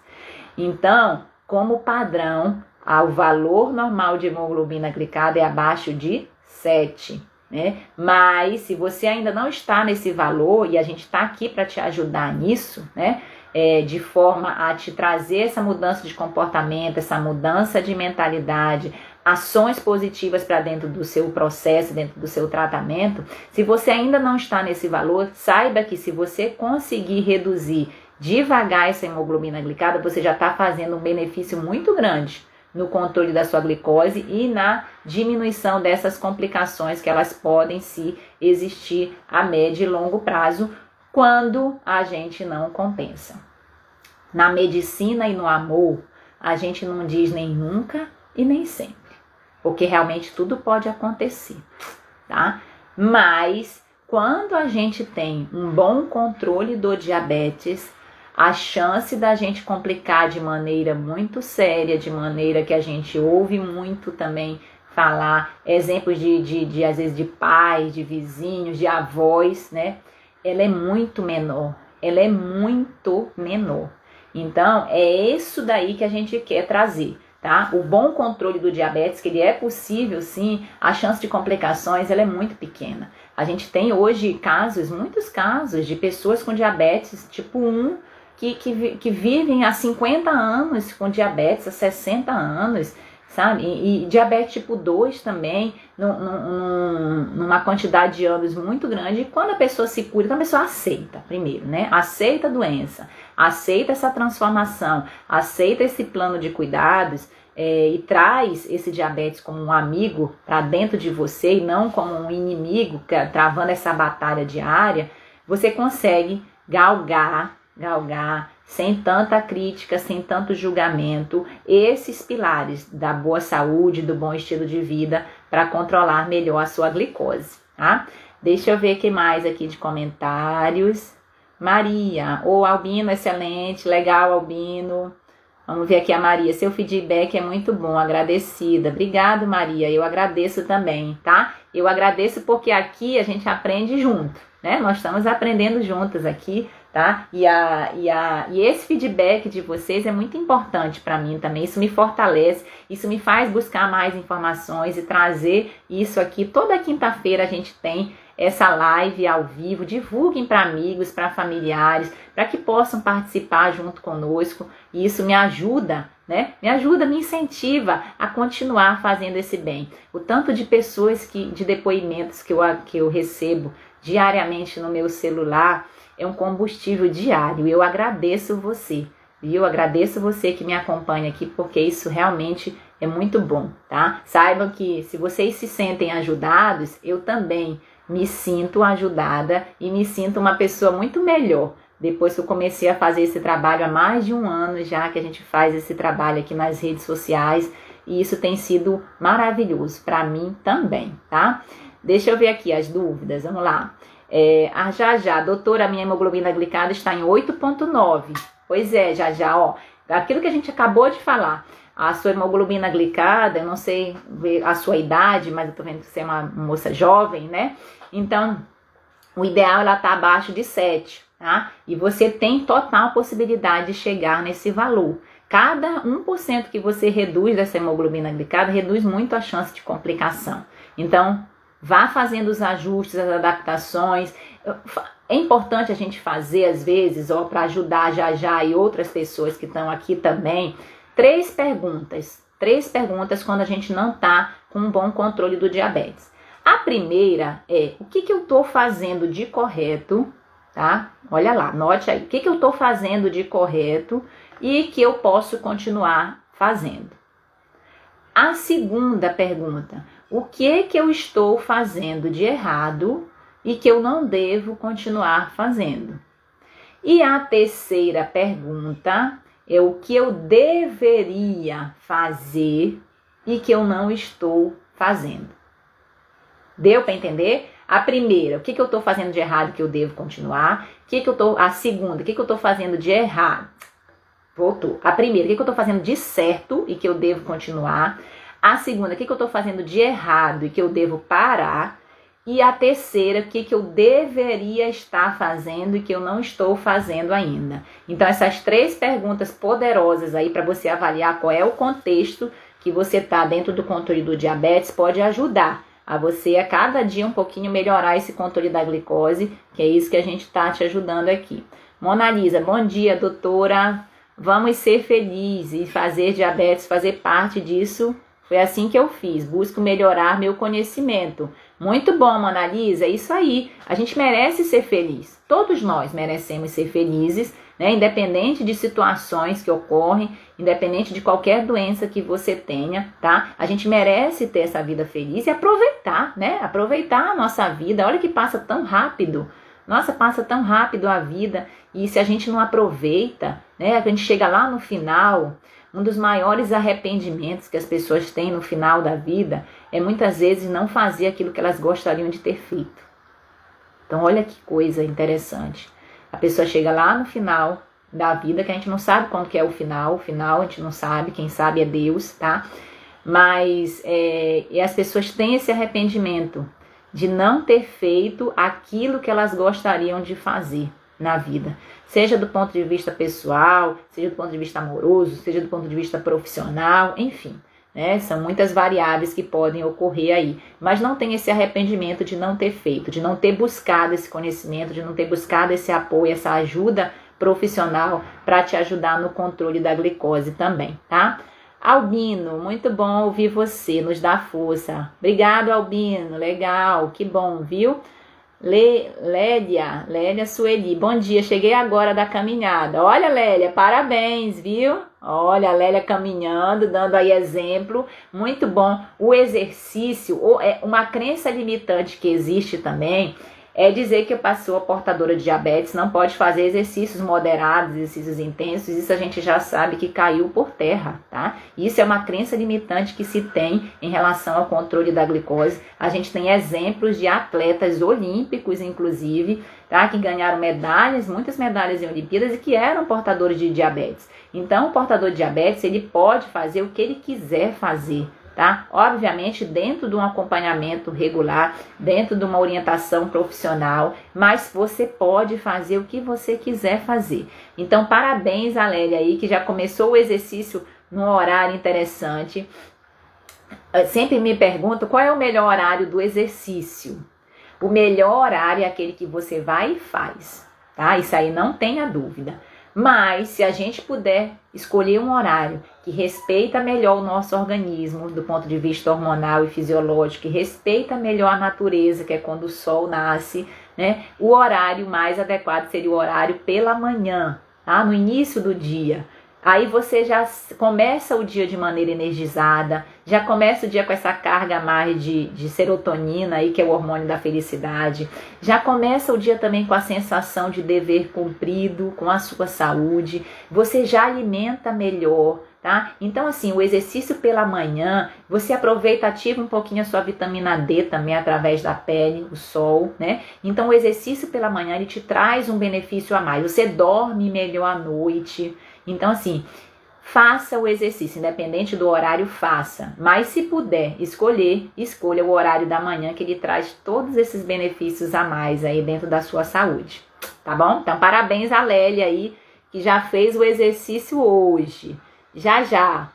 Então, como padrão, o valor normal de hemoglobina glicada é abaixo de 7. Né? Mas se você ainda não está nesse valor e a gente está aqui para te ajudar nisso, né? é, de forma a te trazer essa mudança de comportamento, essa mudança de mentalidade, ações positivas para dentro do seu processo, dentro do seu tratamento. Se você ainda não está nesse valor, saiba que se você conseguir reduzir devagar essa hemoglobina glicada, você já está fazendo um benefício muito grande no controle da sua glicose e na diminuição dessas complicações que elas podem se existir a médio e longo prazo quando a gente não compensa. Na medicina e no amor, a gente não diz nem nunca e nem sempre, porque realmente tudo pode acontecer, tá? Mas quando a gente tem um bom controle do diabetes, a chance da gente complicar de maneira muito séria, de maneira que a gente ouve muito também falar, exemplos de, de, de às vezes de pais, de vizinhos, de avós, né? ela é muito menor. Ela é muito menor. Então, é isso daí que a gente quer trazer, tá? O bom controle do diabetes, que ele é possível sim, a chance de complicações ela é muito pequena. A gente tem hoje casos, muitos casos, de pessoas com diabetes tipo 1 que, que, que vivem há 50 anos com diabetes, há 60 anos sabe? E, e, diabetes tipo 2 também, num, num, numa quantidade de anos muito grande. E quando a pessoa se cura, então a pessoa aceita, primeiro, né? Aceita a doença, aceita essa transformação, aceita esse plano de cuidados. É, e traz esse diabetes como um amigo para dentro de você e não como um inimigo travando essa batalha diária, você consegue galgar, galgar sem tanta crítica, sem tanto julgamento, esses pilares da boa saúde, do bom estilo de vida para controlar melhor a sua glicose, tá? Deixa eu ver que mais aqui de comentários. Maria, o oh, Albino, excelente, legal, Albino. Vamos ver aqui a Maria. Seu feedback é muito bom, agradecida. Obrigado, Maria. Eu agradeço também, tá? Eu agradeço porque aqui a gente aprende junto, né? Nós estamos aprendendo juntas aqui tá? E, a, e, a, e esse feedback de vocês é muito importante para mim também. Isso me fortalece, isso me faz buscar mais informações e trazer isso aqui. Toda quinta-feira a gente tem essa live ao vivo. Divulguem para amigos, para familiares, para que possam participar junto conosco. E isso me ajuda, né? Me ajuda, me incentiva a continuar fazendo esse bem. O tanto de pessoas que, de depoimentos que eu, que eu recebo diariamente no meu celular é um combustível diário. Eu agradeço você, e eu agradeço você que me acompanha aqui, porque isso realmente é muito bom, tá? Saibam que se vocês se sentem ajudados, eu também me sinto ajudada e me sinto uma pessoa muito melhor. Depois que eu comecei a fazer esse trabalho há mais de um ano já que a gente faz esse trabalho aqui nas redes sociais, e isso tem sido maravilhoso para mim também, tá? Deixa eu ver aqui as dúvidas, vamos lá. É, ah, já já, doutora, minha hemoglobina glicada está em 8,9. Pois é, já já, ó. Aquilo que a gente acabou de falar. A sua hemoglobina glicada, eu não sei a sua idade, mas eu tô vendo que você é uma moça jovem, né? Então, o ideal ela tá abaixo de 7, tá? E você tem total possibilidade de chegar nesse valor. Cada 1% que você reduz dessa hemoglobina glicada reduz muito a chance de complicação. Então, vá fazendo os ajustes, as adaptações. É importante a gente fazer, às vezes, ó, para ajudar já já e outras pessoas que estão aqui também, três perguntas. Três perguntas quando a gente não está com um bom controle do diabetes. A primeira é o que, que eu estou fazendo de correto, tá? Olha lá, note aí, o que, que eu estou fazendo de correto e que eu posso continuar fazendo. A segunda pergunta, o que que eu estou fazendo de errado e que eu não devo continuar fazendo? E a terceira pergunta é o que eu deveria fazer e que eu não estou fazendo. Deu para entender? A primeira, o que, que eu estou fazendo de errado que eu devo continuar? O que, que eu tô, a segunda, o que, que eu estou fazendo de errado? Voltou. A primeira, o que, que eu estou fazendo de certo e que eu devo continuar? A segunda, o que, que eu estou fazendo de errado e que eu devo parar? E a terceira, o que, que eu deveria estar fazendo e que eu não estou fazendo ainda. Então, essas três perguntas poderosas aí para você avaliar qual é o contexto que você está dentro do controle do diabetes pode ajudar a você a cada dia um pouquinho melhorar esse controle da glicose, que é isso que a gente está te ajudando aqui. Mona Lisa, bom dia, doutora. Vamos ser felizes e fazer diabetes fazer parte disso foi assim que eu fiz. Busco melhorar meu conhecimento. Muito bom, Mona Lisa. É isso aí. A gente merece ser feliz. Todos nós merecemos ser felizes, né? Independente de situações que ocorrem, independente de qualquer doença que você tenha, tá? A gente merece ter essa vida feliz e aproveitar, né? Aproveitar a nossa vida. Olha que passa tão rápido. Nossa, passa tão rápido a vida. E se a gente não aproveita, né? A gente chega lá no final, um dos maiores arrependimentos que as pessoas têm no final da vida é muitas vezes não fazer aquilo que elas gostariam de ter feito. Então, olha que coisa interessante. A pessoa chega lá no final da vida, que a gente não sabe quando que é o final, o final a gente não sabe, quem sabe é Deus, tá? Mas é, e as pessoas têm esse arrependimento de não ter feito aquilo que elas gostariam de fazer na vida seja do ponto de vista pessoal, seja do ponto de vista amoroso, seja do ponto de vista profissional, enfim. Né? São muitas variáveis que podem ocorrer aí. Mas não tem esse arrependimento de não ter feito, de não ter buscado esse conhecimento, de não ter buscado esse apoio, essa ajuda profissional para te ajudar no controle da glicose também, tá? Albino, muito bom ouvir você, nos dá força. Obrigado, Albino, legal, que bom, viu? Le, Lélia, Lélia Sueli, bom dia, cheguei agora da caminhada. Olha, Lélia, parabéns, viu? Olha, a Lélia caminhando, dando aí exemplo, muito bom. O exercício, é uma crença limitante que existe também, é dizer que a pessoa portadora de diabetes não pode fazer exercícios moderados, exercícios intensos, isso a gente já sabe que caiu por terra, tá? Isso é uma crença limitante que se tem em relação ao controle da glicose. A gente tem exemplos de atletas olímpicos, inclusive, tá? Que ganharam medalhas, muitas medalhas em Olimpíadas e que eram portadores de diabetes. Então, o portador de diabetes, ele pode fazer o que ele quiser fazer, tá? Obviamente dentro de um acompanhamento regular, dentro de uma orientação profissional, mas você pode fazer o que você quiser fazer. Então, parabéns a Lélia aí que já começou o exercício num horário interessante. Eu sempre me pergunto qual é o melhor horário do exercício. O melhor horário é aquele que você vai e faz, tá? Isso aí não tenha dúvida. Mas se a gente puder escolher um horário que respeita melhor o nosso organismo do ponto de vista hormonal e fisiológico, que respeita melhor a natureza, que é quando o sol nasce, né? O horário mais adequado seria o horário pela manhã, tá? No início do dia. Aí você já começa o dia de maneira energizada, já começa o dia com essa carga mais de, de serotonina aí, que é o hormônio da felicidade. Já começa o dia também com a sensação de dever cumprido com a sua saúde. Você já alimenta melhor, tá? Então, assim, o exercício pela manhã, você aproveita, ativa um pouquinho a sua vitamina D também através da pele, o sol, né? Então, o exercício pela manhã, ele te traz um benefício a mais. Você dorme melhor à noite. Então, assim, faça o exercício, independente do horário, faça. Mas se puder escolher, escolha o horário da manhã que ele traz todos esses benefícios a mais aí dentro da sua saúde. Tá bom? Então, parabéns a Lélia aí, que já fez o exercício hoje. Já já.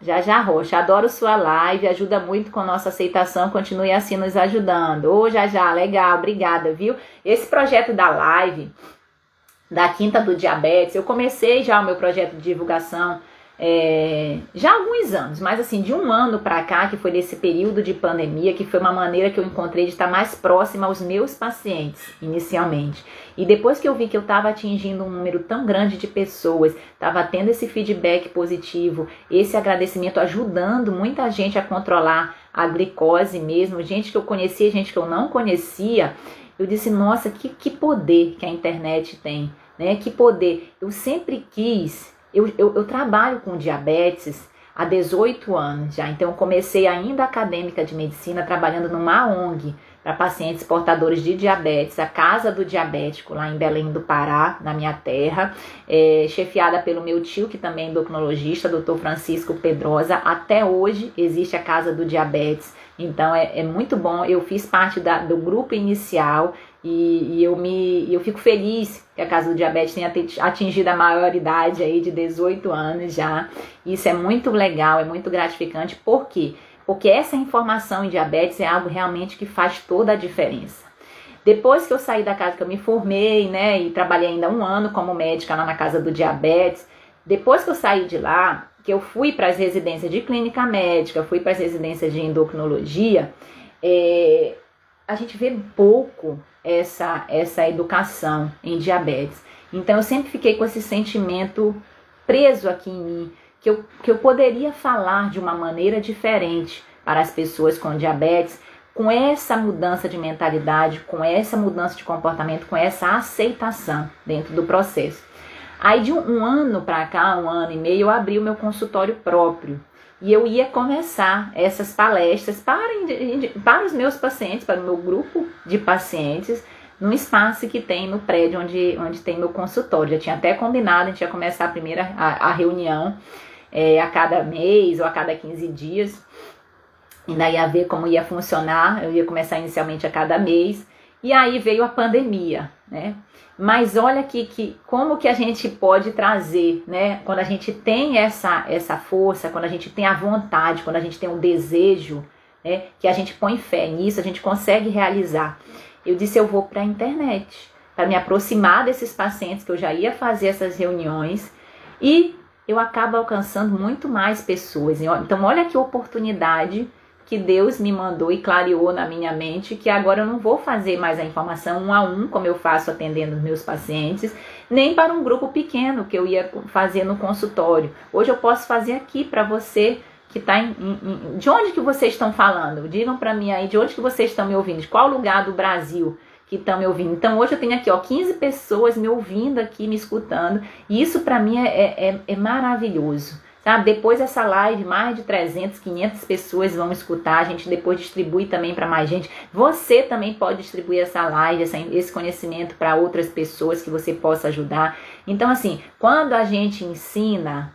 Já já Rocha, adoro sua live, ajuda muito com nossa aceitação, continue assim nos ajudando. Ô, já já, legal, obrigada, viu? Esse projeto da live da Quinta do Diabetes. Eu comecei já o meu projeto de divulgação é, já há alguns anos, mas assim, de um ano para cá, que foi nesse período de pandemia, que foi uma maneira que eu encontrei de estar mais próxima aos meus pacientes, inicialmente. E depois que eu vi que eu estava atingindo um número tão grande de pessoas, estava tendo esse feedback positivo, esse agradecimento ajudando muita gente a controlar a glicose mesmo, gente que eu conhecia, gente que eu não conhecia, eu disse, nossa, que, que poder que a internet tem, né? Que poder. Eu sempre quis, eu, eu, eu trabalho com diabetes há 18 anos já, então eu comecei ainda acadêmica de medicina trabalhando numa ONG para pacientes portadores de diabetes, a Casa do Diabético, lá em Belém do Pará, na minha terra, é, chefiada pelo meu tio, que também é endocrinologista, doutor Francisco Pedrosa. Até hoje existe a Casa do Diabetes então é, é muito bom. Eu fiz parte da, do grupo inicial e, e, eu me eu fico feliz que a Casa do Diabetes tenha atingido a maioridade aí de 18 anos já. Isso é muito legal, é muito gratificante. Por quê? Porque essa informação em diabetes é algo realmente que faz toda a diferença. Depois que eu saí da casa que eu me formei, né, e trabalhei ainda um ano como médica lá na Casa do Diabetes, depois que eu saí de lá, que eu fui para as residências de clínica médica, fui para as residências de endocrinologia, é, a gente vê pouco essa, essa educação em diabetes. Então eu sempre fiquei com esse sentimento preso aqui em mim, que eu, que eu poderia falar de uma maneira diferente para as pessoas com diabetes, com essa mudança de mentalidade, com essa mudança de comportamento, com essa aceitação dentro do processo. Aí de um, um ano para cá, um ano e meio, eu abri o meu consultório próprio. E eu ia começar essas palestras para, para os meus pacientes, para o meu grupo de pacientes, num espaço que tem no prédio onde, onde tem meu consultório. Já tinha até combinado, a gente ia começar a primeira a, a reunião é, a cada mês ou a cada 15 dias. Ainda ia ver como ia funcionar. Eu ia começar inicialmente a cada mês. E aí veio a pandemia, né? Mas olha aqui que como que a gente pode trazer, né? Quando a gente tem essa essa força, quando a gente tem a vontade, quando a gente tem o desejo, né? Que a gente põe fé nisso, a gente consegue realizar. Eu disse eu vou para a internet para me aproximar desses pacientes que eu já ia fazer essas reuniões e eu acabo alcançando muito mais pessoas. Então olha que oportunidade que Deus me mandou e clareou na minha mente que agora eu não vou fazer mais a informação um a um, como eu faço atendendo meus pacientes, nem para um grupo pequeno que eu ia fazer no consultório. Hoje eu posso fazer aqui para você que está em, em, De onde que vocês estão falando? Digam para mim aí de onde que vocês estão me ouvindo, de qual lugar do Brasil que estão me ouvindo. Então hoje eu tenho aqui ó 15 pessoas me ouvindo aqui, me escutando, e isso para mim é, é, é maravilhoso. Tá? Depois dessa live, mais de 300, 500 pessoas vão escutar. A gente depois distribui também para mais gente. Você também pode distribuir essa live, esse conhecimento para outras pessoas que você possa ajudar. Então, assim, quando a gente ensina,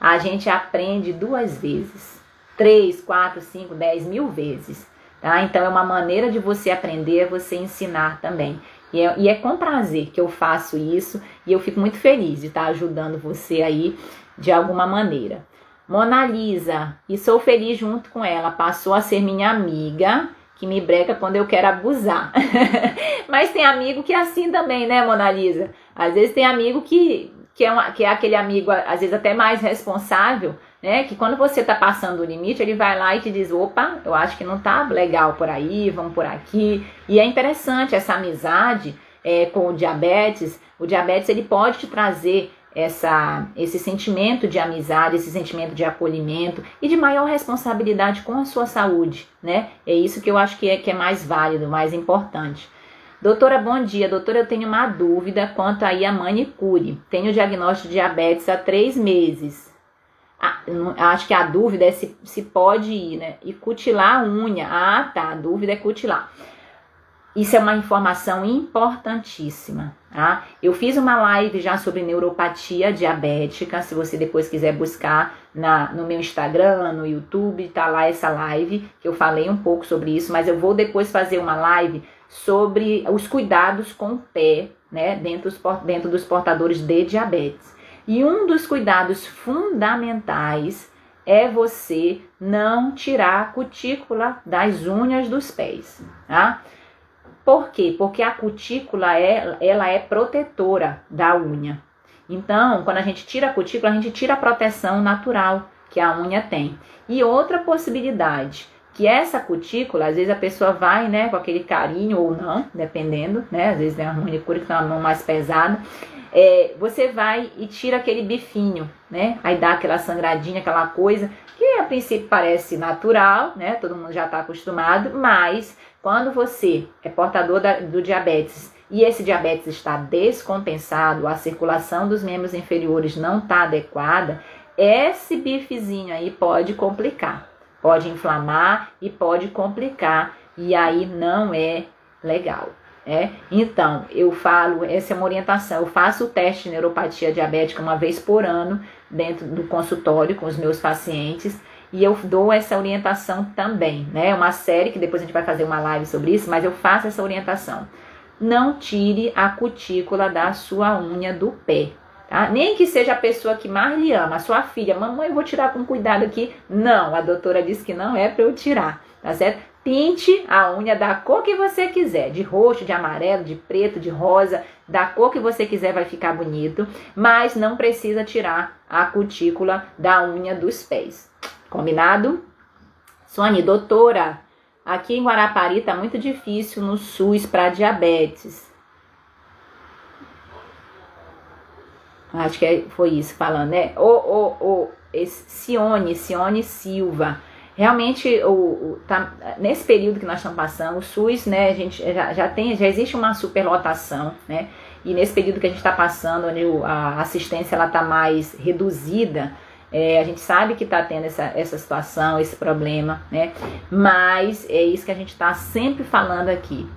a gente aprende duas vezes. Três, quatro, cinco, dez mil vezes. Tá? Então, é uma maneira de você aprender, você ensinar também. E é, e é, com prazer que eu faço isso e eu fico muito feliz de estar ajudando você aí de alguma maneira. Mona Lisa, e sou feliz junto com ela, passou a ser minha amiga, que me breca quando eu quero abusar. Mas tem amigo que é assim também, né, Mona Lisa? Às vezes tem amigo que, que, é, uma, que é aquele amigo, às vezes até mais responsável, né? Que quando você tá passando o limite, ele vai lá e te diz: opa, eu acho que não tá legal por aí, vamos por aqui. E é interessante essa amizade é, com o diabetes. O diabetes ele pode te trazer essa, esse sentimento de amizade, esse sentimento de acolhimento e de maior responsabilidade com a sua saúde, né? É isso que eu acho que é, que é mais válido, mais importante. Doutora, bom dia. Doutora, eu tenho uma dúvida quanto aí a manicure. Tenho diagnóstico de diabetes há três meses. Ah, acho que a dúvida é se, se pode ir, né? E cutilar a unha. Ah, tá. A dúvida é cutilar. Isso é uma informação importantíssima, tá? Eu fiz uma live já sobre neuropatia diabética, se você depois quiser buscar na, no meu Instagram, no YouTube, tá lá essa live, que eu falei um pouco sobre isso, mas eu vou depois fazer uma live sobre os cuidados com o pé, né, dentro dentro dos portadores de diabetes. E um dos cuidados fundamentais é você não tirar a cutícula das unhas dos pés, tá? Por quê? Porque a cutícula é, ela é protetora da unha. Então, quando a gente tira a cutícula, a gente tira a proteção natural que a unha tem. E outra possibilidade, que essa cutícula, às vezes a pessoa vai, né, com aquele carinho ou não, dependendo, né, às vezes tem uma manicure que tem uma mão mais pesada, é, você vai e tira aquele bifinho, né, aí dá aquela sangradinha, aquela coisa, que a princípio parece natural, né, todo mundo já está acostumado, mas quando você é portador da, do diabetes e esse diabetes está descompensado, a circulação dos membros inferiores não está adequada, esse bifezinho aí pode complicar, pode inflamar e pode complicar, e aí não é legal. É? Então, eu falo, essa é uma orientação. Eu faço o teste de neuropatia diabética uma vez por ano dentro do consultório com os meus pacientes e eu dou essa orientação também, né? É uma série que depois a gente vai fazer uma live sobre isso, mas eu faço essa orientação. Não tire a cutícula da sua unha do pé, tá? Nem que seja a pessoa que mais lhe ama, a sua filha, mamãe, eu vou tirar com cuidado aqui. Não, a doutora disse que não é para eu tirar, tá certo? Pinte a unha da cor que você quiser, de roxo, de amarelo, de preto, de rosa, da cor que você quiser vai ficar bonito, mas não precisa tirar a cutícula da unha dos pés. Combinado? Sônia, doutora, aqui em Guarapari tá muito difícil no SUS para diabetes. Acho que é, foi isso falando, né? O, o, o Sione, Sione Silva. Realmente, o, o, tá, nesse período que nós estamos passando, o SUS, né, a gente já, já tem, já existe uma superlotação, né? E nesse período que a gente está passando, onde a assistência ela está mais reduzida, é, a gente sabe que está tendo essa, essa situação, esse problema, né? Mas é isso que a gente está sempre falando aqui.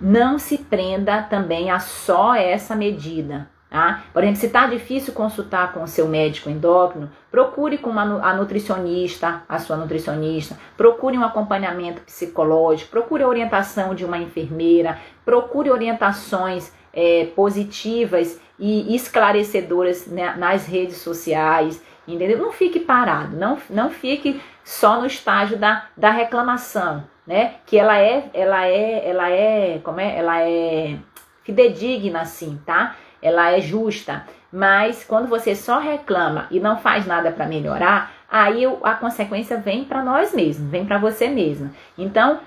Não se prenda também a só essa medida. Tá? Por exemplo, se está difícil consultar com o seu médico endócrino, procure com uma, a nutricionista, a sua nutricionista, procure um acompanhamento psicológico, procure a orientação de uma enfermeira, procure orientações é, positivas e esclarecedoras né, nas redes sociais entendeu? Não fique parado, não, não fique só no estágio da, da reclamação, né? Que ela é, ela é, ela é, como é? Ela é fidedigna assim, tá? Ela é justa, mas quando você só reclama e não faz nada para melhorar, aí a consequência vem para nós mesmos, vem para você mesmo. Então,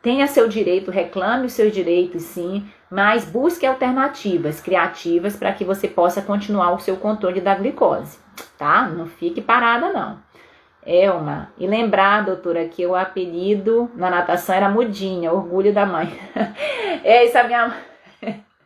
tenha seu direito, reclame os seus direitos sim, mas busque alternativas criativas para que você possa continuar o seu controle da glicose tá? Não fique parada, não. Elma, e lembrar, doutora, que o apelido na natação era Mudinha, orgulho da mãe. é isso, a minha.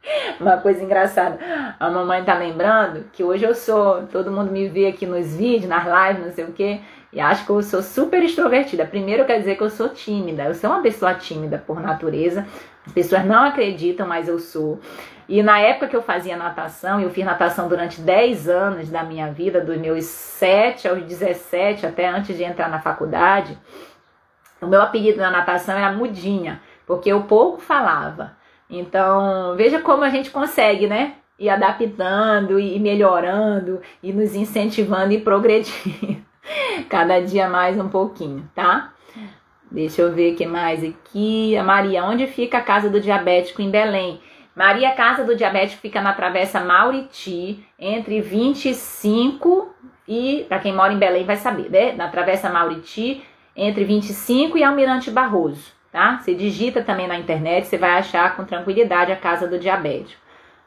Uma coisa engraçada, a mamãe tá lembrando que hoje eu sou, todo mundo me vê aqui nos vídeos, nas lives, não sei o quê, e acho que eu sou super extrovertida. Primeiro quer dizer que eu sou tímida, eu sou uma pessoa tímida por natureza, as pessoas não acreditam, mas eu sou. E na época que eu fazia natação, eu fiz natação durante 10 anos da minha vida, dos meus 7 aos 17, até antes de entrar na faculdade. O meu apelido na natação era Mudinha, porque eu pouco falava. Então, veja como a gente consegue, né? Ir adaptando e melhorando e nos incentivando e progredindo. Cada dia mais um pouquinho, tá? Deixa eu ver o que mais aqui. A Maria, onde fica a casa do diabético em Belém? Maria Casa do Diabético fica na Travessa Mauriti, entre 25 e, para quem mora em Belém vai saber, né? Na Travessa Mauriti, entre 25 e Almirante Barroso, tá? Você digita também na internet, você vai achar com tranquilidade a Casa do Diabético.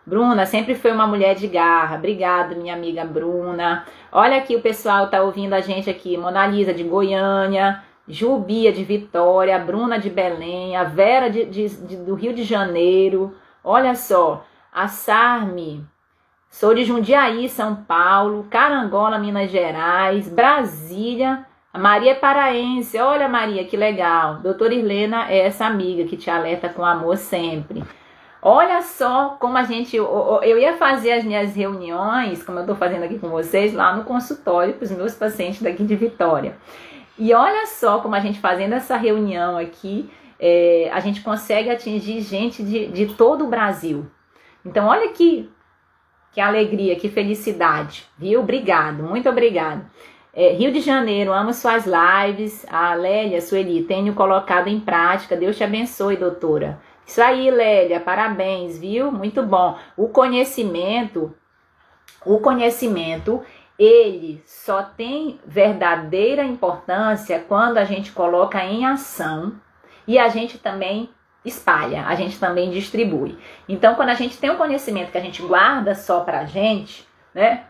Bruna sempre foi uma mulher de garra. Obrigada, minha amiga Bruna. Olha aqui o pessoal tá ouvindo a gente aqui. Mona Lisa de Goiânia, Jubia de Vitória, Bruna de Belém, a Vera de, de, de, do Rio de Janeiro. Olha só, a Sarme. Sou de Jundiaí, São Paulo, Carangola, Minas Gerais, Brasília. A Maria é paraense. Olha, Maria, que legal. Doutora Irlena é essa amiga que te alerta com amor sempre. Olha só como a gente. Eu ia fazer as minhas reuniões, como eu estou fazendo aqui com vocês, lá no consultório para os meus pacientes daqui de Vitória. E olha só como a gente fazendo essa reunião aqui, é, a gente consegue atingir gente de, de todo o Brasil. Então, olha que, que alegria, que felicidade, viu? Obrigado, muito obrigado. É, Rio de Janeiro, amo suas lives. A Lélia, Sueli, tenho colocado em prática. Deus te abençoe, doutora. Isso aí, Lélia, parabéns, viu? Muito bom. O conhecimento, o conhecimento, ele só tem verdadeira importância quando a gente coloca em ação e a gente também espalha, a gente também distribui. Então, quando a gente tem um conhecimento que a gente guarda só pra gente, né?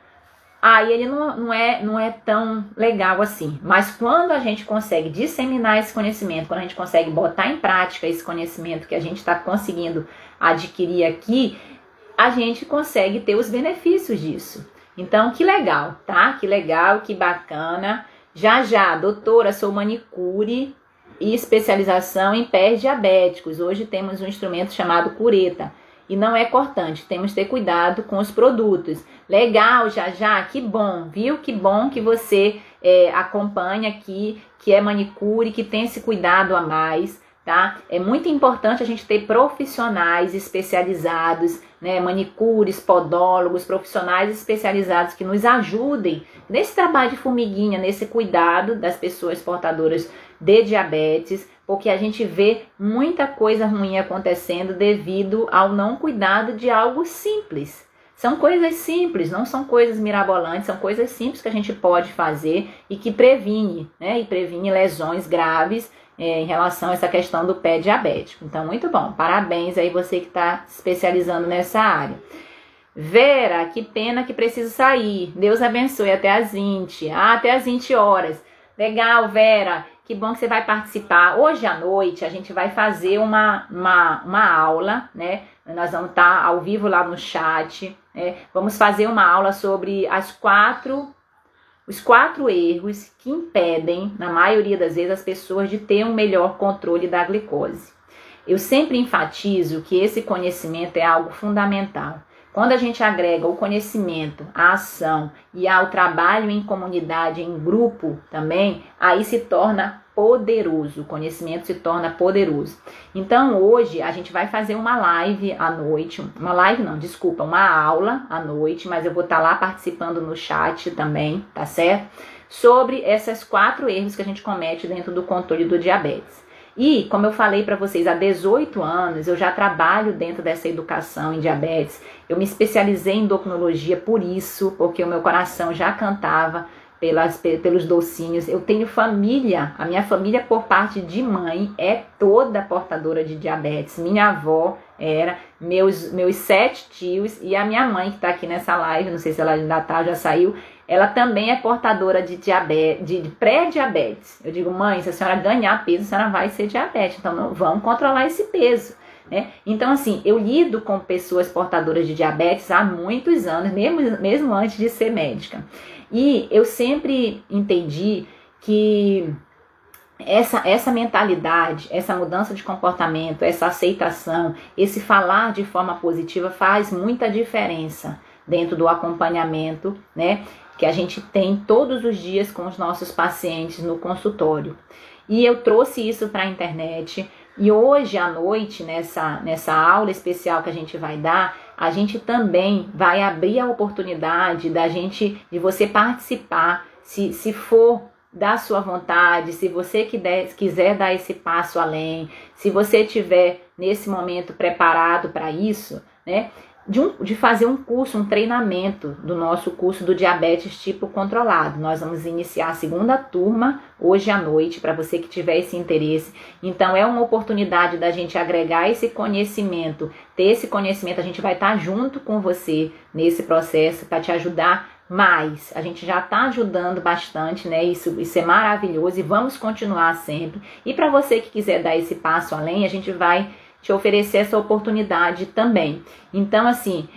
Aí ele não, não, é, não é tão legal assim. Mas quando a gente consegue disseminar esse conhecimento, quando a gente consegue botar em prática esse conhecimento que a gente está conseguindo adquirir aqui, a gente consegue ter os benefícios disso. Então, que legal, tá? Que legal, que bacana. Já já, doutora, sou manicure e especialização em pés diabéticos. Hoje temos um instrumento chamado cureta e não é cortante. Temos que ter cuidado com os produtos. Legal, já já, que bom, viu? Que bom que você é, acompanha aqui, que é manicure, que tem esse cuidado a mais, tá? É muito importante a gente ter profissionais especializados, né? Manicures, podólogos, profissionais especializados que nos ajudem nesse trabalho de formiguinha, nesse cuidado das pessoas portadoras de diabetes, porque a gente vê muita coisa ruim acontecendo devido ao não cuidado de algo simples. São coisas simples, não são coisas mirabolantes, são coisas simples que a gente pode fazer e que previne, né? E previne lesões graves é, em relação a essa questão do pé diabético. Então, muito bom. Parabéns aí você que está especializando nessa área. Vera, que pena que preciso sair. Deus abençoe até as 20. Ah, até as 20 horas. Legal, Vera. Que bom que você vai participar. Hoje à noite a gente vai fazer uma, uma, uma aula, né? Nós vamos estar tá ao vivo lá no chat. Né? Vamos fazer uma aula sobre as quatro, os quatro erros que impedem, na maioria das vezes, as pessoas de ter um melhor controle da glicose. Eu sempre enfatizo que esse conhecimento é algo fundamental. Quando a gente agrega o conhecimento, a ação e ao trabalho em comunidade, em grupo também, aí se torna poderoso, o conhecimento se torna poderoso. Então hoje a gente vai fazer uma live à noite, uma live não, desculpa, uma aula à noite, mas eu vou estar tá lá participando no chat também, tá certo? Sobre esses quatro erros que a gente comete dentro do controle do diabetes. E, como eu falei para vocês, há 18 anos eu já trabalho dentro dessa educação em diabetes. Eu me especializei em endocrinologia por isso, porque o meu coração já cantava pelas, pelos docinhos. Eu tenho família, a minha família por parte de mãe é toda portadora de diabetes. Minha avó era, meus, meus sete tios e a minha mãe que está aqui nessa live, não sei se ela ainda tá, já saiu, ela também é portadora de diabetes, de pré-diabetes. Eu digo, mãe, se a senhora ganhar peso, a senhora vai ser diabetes. Então, não, vamos controlar esse peso. Né? Então, assim, eu lido com pessoas portadoras de diabetes há muitos anos, mesmo, mesmo antes de ser médica. E eu sempre entendi que essa, essa mentalidade, essa mudança de comportamento, essa aceitação, esse falar de forma positiva faz muita diferença dentro do acompanhamento, né? Que a gente tem todos os dias com os nossos pacientes no consultório. E eu trouxe isso para a internet. E hoje à noite, nessa, nessa aula especial que a gente vai dar, a gente também vai abrir a oportunidade da gente, de você participar, se, se for da sua vontade, se você quiser dar esse passo além, se você estiver nesse momento preparado para isso, né? De, um, de fazer um curso, um treinamento do nosso curso do diabetes tipo controlado. Nós vamos iniciar a segunda turma hoje à noite, para você que tiver esse interesse. Então, é uma oportunidade da gente agregar esse conhecimento, ter esse conhecimento, a gente vai estar junto com você nesse processo para te ajudar mais. A gente já está ajudando bastante, né? Isso, isso é maravilhoso e vamos continuar sempre. E para você que quiser dar esse passo além, a gente vai te oferecer essa oportunidade também. Então, assim,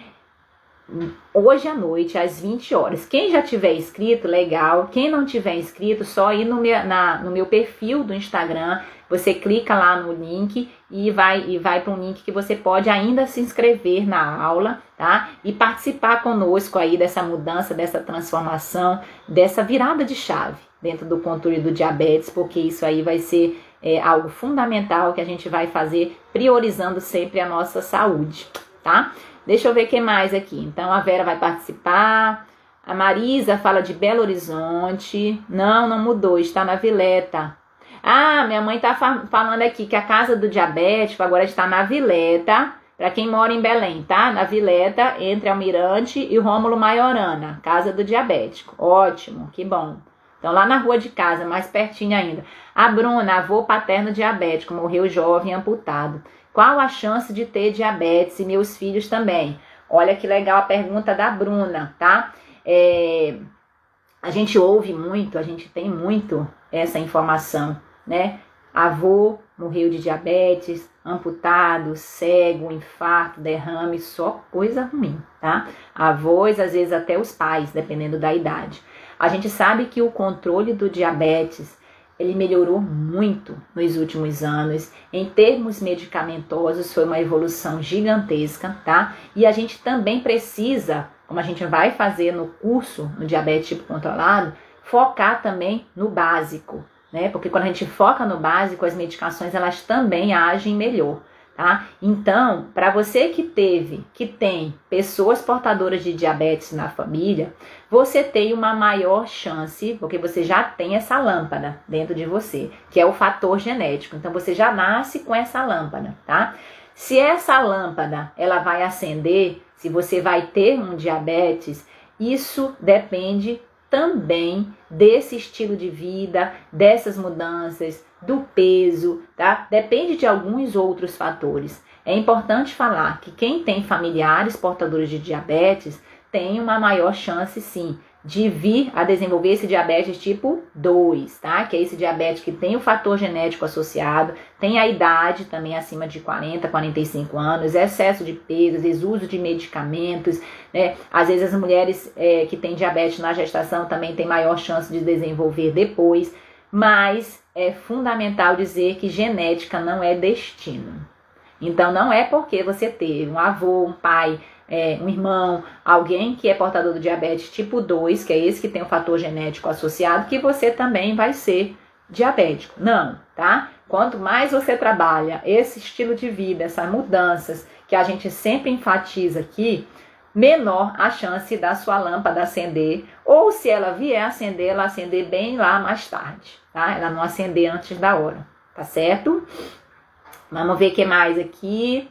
hoje à noite, às 20 horas. Quem já tiver inscrito, legal. Quem não tiver inscrito, só ir no meu, na, no meu perfil do Instagram. Você clica lá no link e vai e vai para um link que você pode ainda se inscrever na aula, tá? E participar conosco aí dessa mudança, dessa transformação, dessa virada de chave dentro do controle do diabetes, porque isso aí vai ser é algo fundamental que a gente vai fazer priorizando sempre a nossa saúde, tá? Deixa eu ver o que mais aqui. Então a Vera vai participar. A Marisa fala de Belo Horizonte. Não, não mudou, está na Vileta. Ah, minha mãe tá falando aqui que a casa do diabético agora está na Vileta. Para quem mora em Belém, tá? Na Vileta, entre Almirante e Rômulo Maiorana, casa do diabético. Ótimo, que bom. Então, lá na rua de casa, mais pertinho ainda. A Bruna, avô paterno diabético, morreu jovem amputado. Qual a chance de ter diabetes e meus filhos também? Olha que legal a pergunta da Bruna, tá? É, a gente ouve muito, a gente tem muito essa informação, né? Avô morreu de diabetes, amputado, cego, infarto, derrame, só coisa ruim, tá? Avós, às vezes até os pais, dependendo da idade. A gente sabe que o controle do diabetes ele melhorou muito nos últimos anos. Em termos medicamentosos, foi uma evolução gigantesca, tá? E a gente também precisa, como a gente vai fazer no curso no diabetes tipo controlado, focar também no básico, né? Porque quando a gente foca no básico, as medicações elas também agem melhor tá? Então, para você que teve, que tem pessoas portadoras de diabetes na família, você tem uma maior chance, porque você já tem essa lâmpada dentro de você, que é o fator genético. Então, você já nasce com essa lâmpada, tá? Se essa lâmpada ela vai acender, se você vai ter um diabetes, isso depende também desse estilo de vida, dessas mudanças, do peso, tá? Depende de alguns outros fatores. É importante falar que quem tem familiares portadores de diabetes tem uma maior chance, sim, de vir a desenvolver esse diabetes tipo 2, tá? Que é esse diabetes que tem o fator genético associado, tem a idade também acima de 40, 45 anos, excesso de peso, desuso de medicamentos, né? Às vezes as mulheres é, que têm diabetes na gestação também têm maior chance de desenvolver depois, mas é fundamental dizer que genética não é destino. Então, não é porque você teve um avô, um pai, é, um irmão, alguém que é portador do diabetes tipo 2, que é esse que tem o fator genético associado, que você também vai ser diabético. Não, tá? Quanto mais você trabalha esse estilo de vida, essas mudanças que a gente sempre enfatiza aqui, menor a chance da sua lâmpada acender, ou se ela vier acender, ela acender bem lá mais tarde, tá? Ela não acender antes da hora, tá certo? Vamos ver o que mais aqui.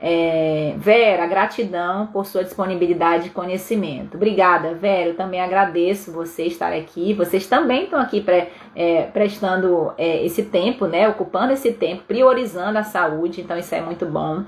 É, Vera, gratidão por sua disponibilidade e conhecimento. Obrigada, Vera. Eu também agradeço você estar aqui. Vocês também estão aqui pre, é, prestando é, esse tempo, né? Ocupando esse tempo, priorizando a saúde. Então, isso é muito bom.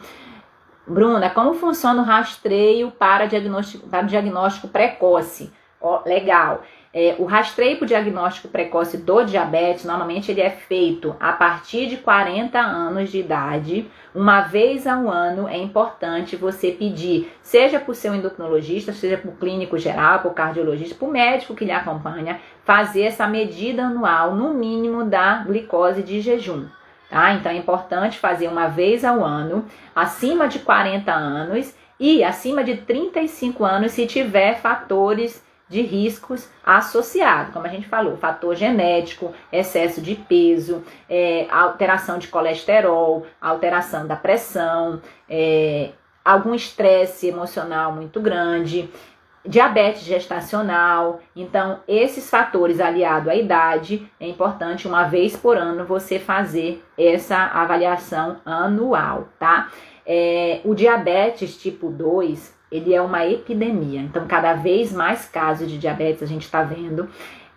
Bruna, como funciona o rastreio para diagnóstico, para diagnóstico precoce? Ó, legal. É, o rastreio para o diagnóstico precoce do diabetes, normalmente ele é feito a partir de 40 anos de idade. Uma vez ao ano é importante você pedir, seja o seu endocrinologista, seja o clínico geral, o cardiologista, o médico que lhe acompanha, fazer essa medida anual, no mínimo, da glicose de jejum. Tá? Então é importante fazer uma vez ao ano, acima de 40 anos e acima de 35 anos se tiver fatores de riscos associados, como a gente falou, fator genético, excesso de peso, é, alteração de colesterol, alteração da pressão, é, algum estresse emocional muito grande, diabetes gestacional. Então, esses fatores aliado à idade, é importante uma vez por ano você fazer essa avaliação anual, tá? É, o diabetes tipo 2, ele é uma epidemia. Então, cada vez mais casos de diabetes a gente está vendo.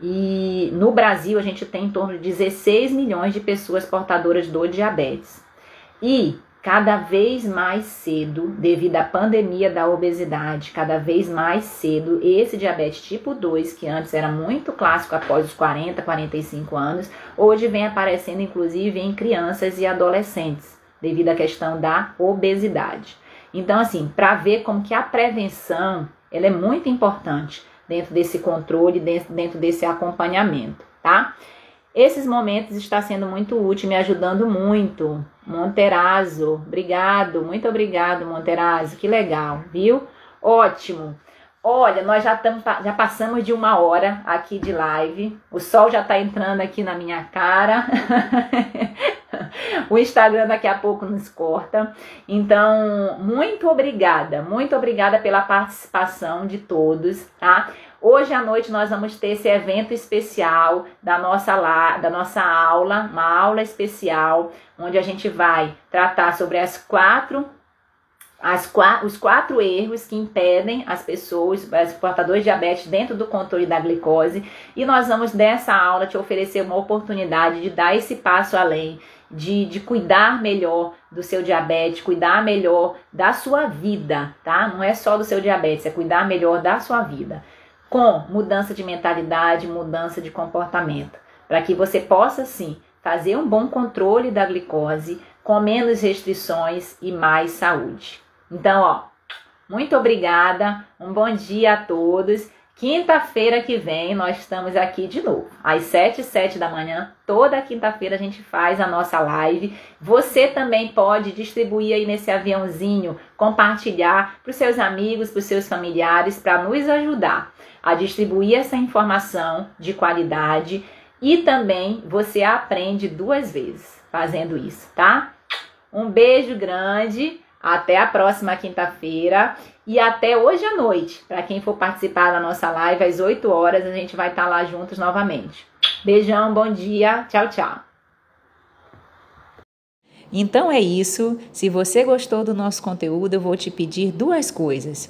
E no Brasil, a gente tem em torno de 16 milhões de pessoas portadoras do diabetes. E cada vez mais cedo, devido à pandemia da obesidade, cada vez mais cedo, esse diabetes tipo 2, que antes era muito clássico após os 40, 45 anos, hoje vem aparecendo inclusive em crianças e adolescentes, devido à questão da obesidade. Então, assim, para ver como que a prevenção ela é muito importante dentro desse controle, dentro, dentro desse acompanhamento, tá? Esses momentos está sendo muito útil, me ajudando muito. Monterazzo, obrigado, muito obrigado, Monterazzo, que legal, viu? Ótimo. Olha, nós já, tam, já passamos de uma hora aqui de live. O sol já está entrando aqui na minha cara. o Instagram daqui a pouco nos corta. Então, muito obrigada, muito obrigada pela participação de todos, tá? Hoje à noite nós vamos ter esse evento especial da nossa, da nossa aula, uma aula especial, onde a gente vai tratar sobre as quatro as, os quatro erros que impedem as pessoas, os portadores de diabetes, dentro do controle da glicose. E nós vamos, dessa aula, te oferecer uma oportunidade de dar esse passo além, de, de cuidar melhor do seu diabetes, cuidar melhor da sua vida, tá? Não é só do seu diabetes, é cuidar melhor da sua vida com mudança de mentalidade, mudança de comportamento, para que você possa sim fazer um bom controle da glicose, com menos restrições e mais saúde. Então, ó, muito obrigada, um bom dia a todos. Quinta-feira que vem nós estamos aqui de novo, às 7 e 7 da manhã. Toda quinta-feira a gente faz a nossa live. Você também pode distribuir aí nesse aviãozinho, compartilhar para os seus amigos, para os seus familiares, para nos ajudar a distribuir essa informação de qualidade e também você aprende duas vezes fazendo isso, tá? Um beijo grande, até a próxima quinta-feira e até hoje à noite. Para quem for participar da nossa live às 8 horas, a gente vai estar tá lá juntos novamente. Beijão, bom dia, tchau, tchau. Então é isso. Se você gostou do nosso conteúdo, eu vou te pedir duas coisas.